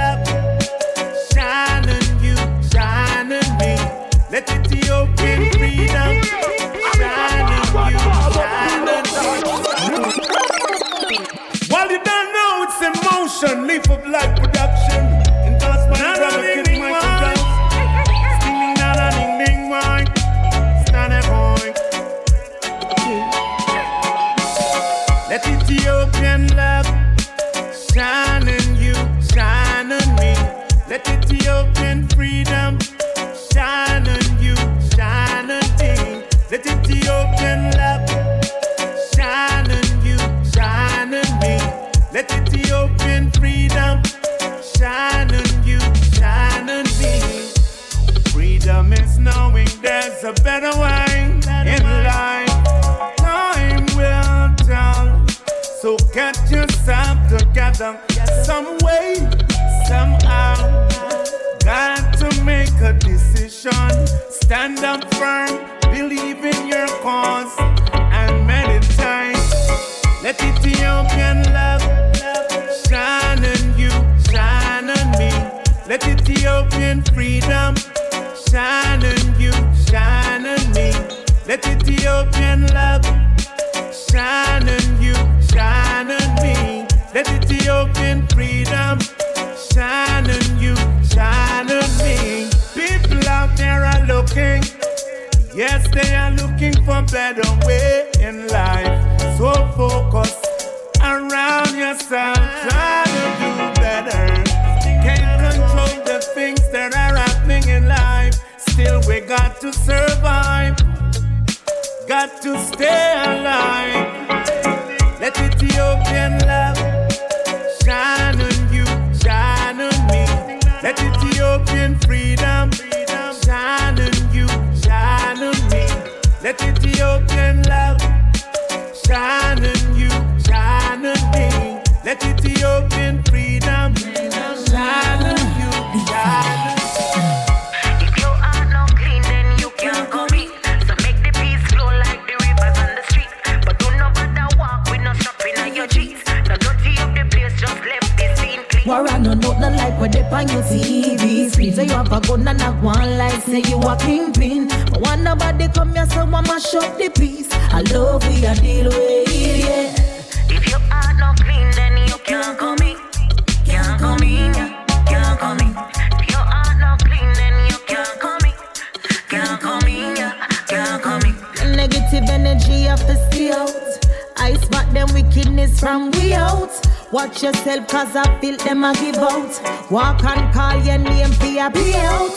cause I feel them a give out. Walk and call your name for your pay out.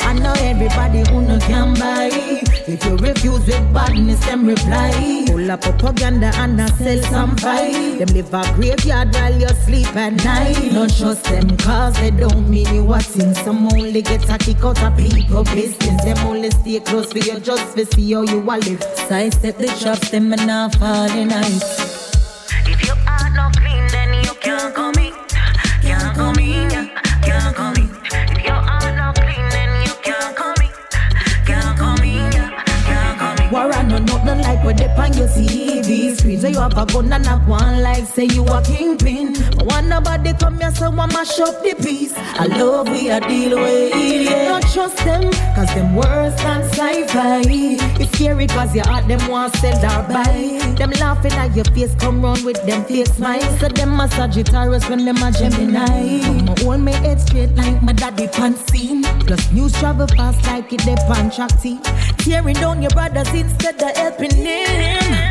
I know everybody who no can buy. If you refuse with badness, them reply. Pull up propaganda and I sell some fight. Them live a graveyard while you sleep at night. Don't trust them cause they don't mean you what's in. Some only get a kick out of people business. Them only stay close for you just to see how you a live. Sidestep the traps, them and not fall in night. TV screen. Say you have a gun and a one like say you a kingpin. But one nobody come here, so I mash up the peace. I love we a deal with yeah. Don't trust them, cause them worse than sci-fi. It's scary cause your heart them want sell or buy. Them laughing at your face, come round with them fake smiles. So them a Sagittarius when them a Gemini. I'ma hold my head straight like my daddy pan scene. Plus news travel fast like it they pan track team. Tearing down your brothers instead of helping him.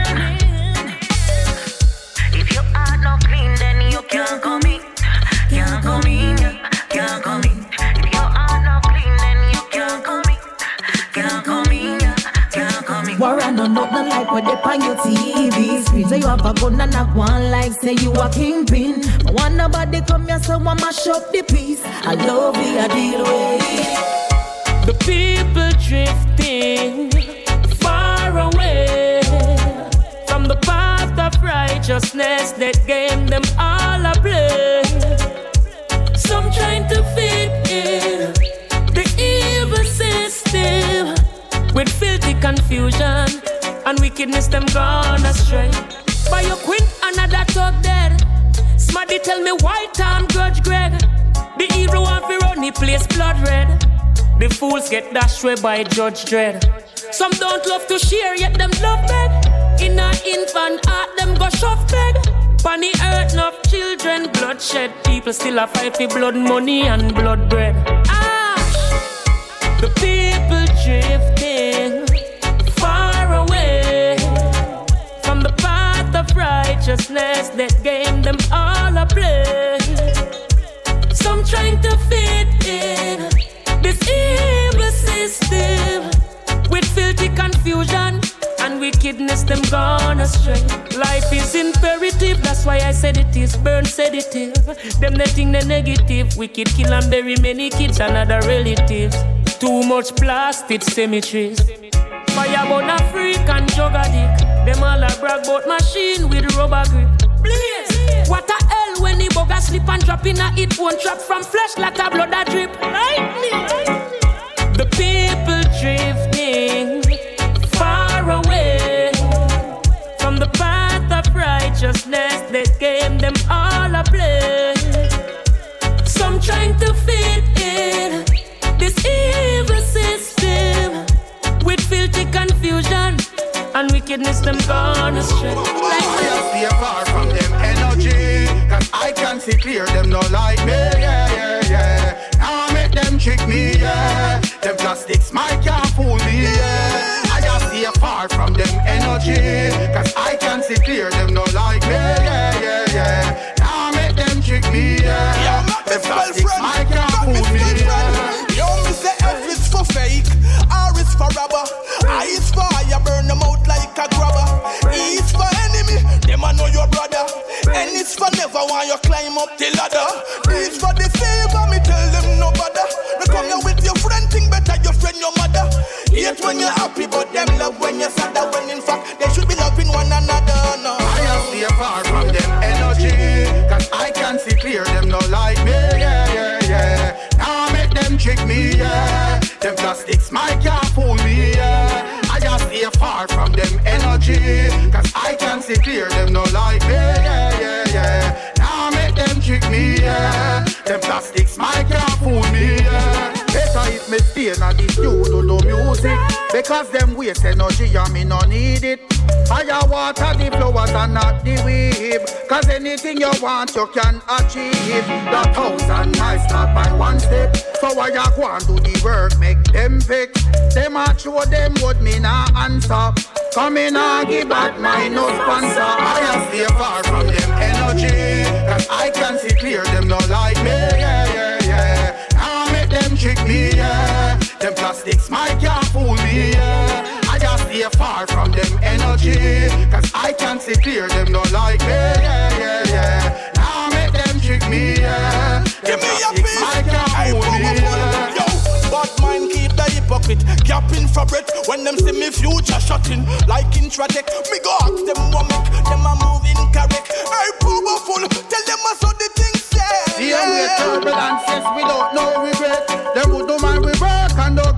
I nothing like what they on your TV screen. Say you have a gun and a one like say you a kingpin. But one nobody come here, so I mash up the peace. I love we a deal with. The people drifting far away from the path of righteousness that gave them all a play. Some trying to fit in the evil system with filthy confusion and wickedness. Them gone astray. By your queen, another talk dead. Smarty tell me why Tom Grudge Greg. The evil one fi run the place blood red. The fools get dashed away by Judge Dread. Some don't love to share, yet them love beg. In a infant heart, them go shove beg. On the earth, enough children, bloodshed. People still a fight for blood money and blood bread. Ah, Ash, the people drifting righteousness that gave them all a place. Some trying to fit in this evil system with filthy confusion and wickedness them gone astray. Life is imperative, that's why I said it is burn sedative. Them they think they negative, wicked kill and bury many kids and other relatives. Too much plastic cemeteries. Fire burn a freak and jug a dick. Them all a brag about machine with rubber grip. Blaze. What a hell when the bugger slip and drop in a it won't drop from flesh like a blood a drip. Lightning. The people drifting far away from the path of righteousness that gave them all a place. Some trying to fit in this evil system with filthy confusion and wickedness them gone astray. I stay far from them energy Cause I can see clear them no like me Yeah, yeah, yeah I make them trick me, yeah Them plastics might can't fool me, yeah I just stay far from them energy Cause I can see clear them no like me Yeah, yeah, yeah I make them trick me, yeah Them plastics might can't fool me, yeah Yo, me say F is for fake, R is for rubber, I is for Is for enemy, them I know your brother. N is for never want you climb up the ladder. Is for the favor, me tell them no bother. Me come here with your friend, think better your friend, your mother. Hate when you're happy, but them love when you're sad. When in fact they should be loving one another. No, I just stay far from them energy Cause I can see clear them no like me Yeah, yeah, yeah Now make them trick me, yeah Them plastics might can't far from them energy. Cause I can see clear Because them waste energy and me no need it. Fire water the flowers and not the weave. Cause anything you want you can achieve. The thousand miles start by one step. So why you go and do the work make them fix. Them a show them what me nah answer. Come in and give back my no sponsor. I just stay far from them energy. Cause I can see clear them no like me. Yeah, yeah, yeah. Now make them trick me, far from them energy. Cause I can see clear them no like me. Yeah, yeah, yeah. Now make them trick me, yeah. Them plastics might can't fool me, yeah. Yo, bad mind keep the hypocrite. Gapping for breath when them see me future shutting Like intratech, me go ask them what make Them a moving correct Hey, powerful, tell them I saw the thing say Yeah, we turbulences without no regret. Them would do man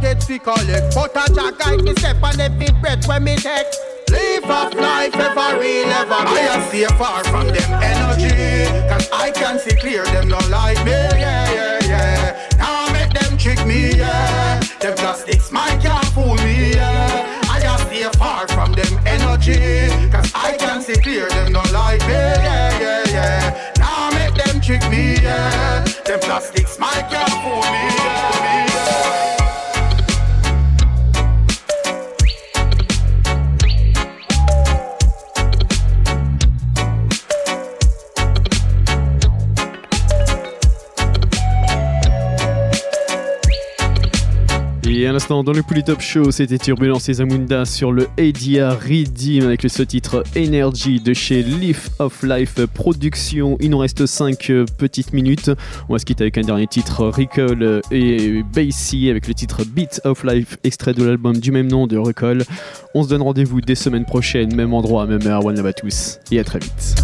get fi collect But a jack guide me step on every breath when me take. Live off life ever real ever. I just stay far from them energy. Cause I can see clear them no like me. Yeah, yeah, yeah. Now make them trick me, yeah. Them plastics might can't fool me, yeah. I just stay far from them energy. Cause I can see clear them no like me. Yeah, yeah, yeah. Now make them trick me, yeah. Them plastics might can't fool me, yeah. Et à l'instant, dans le Pouli Top Show, c'était Turbulence et Zamunda sur le ADR Redeem avec ce titre Energy de chez Leaf of Life Production. Il nous reste 5 petites minutes. On va se quitter avec un dernier titre, Recall et Bassy avec le titre Beat of Life, extrait de l'album du même nom de Recall. On se donne rendez-vous des semaines prochaines, même endroit, même heure. One love à tous et à très vite.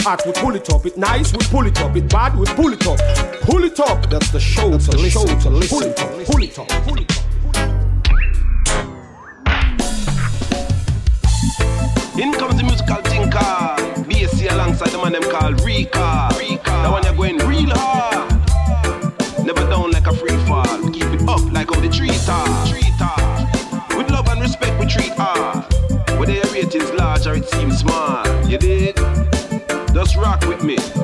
hot, we pull it up. It nice, we pull it up. It bad, we pull it up. Pull it up. That's the show That's to listen. Show to listen. Pull it up. Pull it up. Pull it up. In comes the musical thinker, BSC alongside the man them called Rika. me.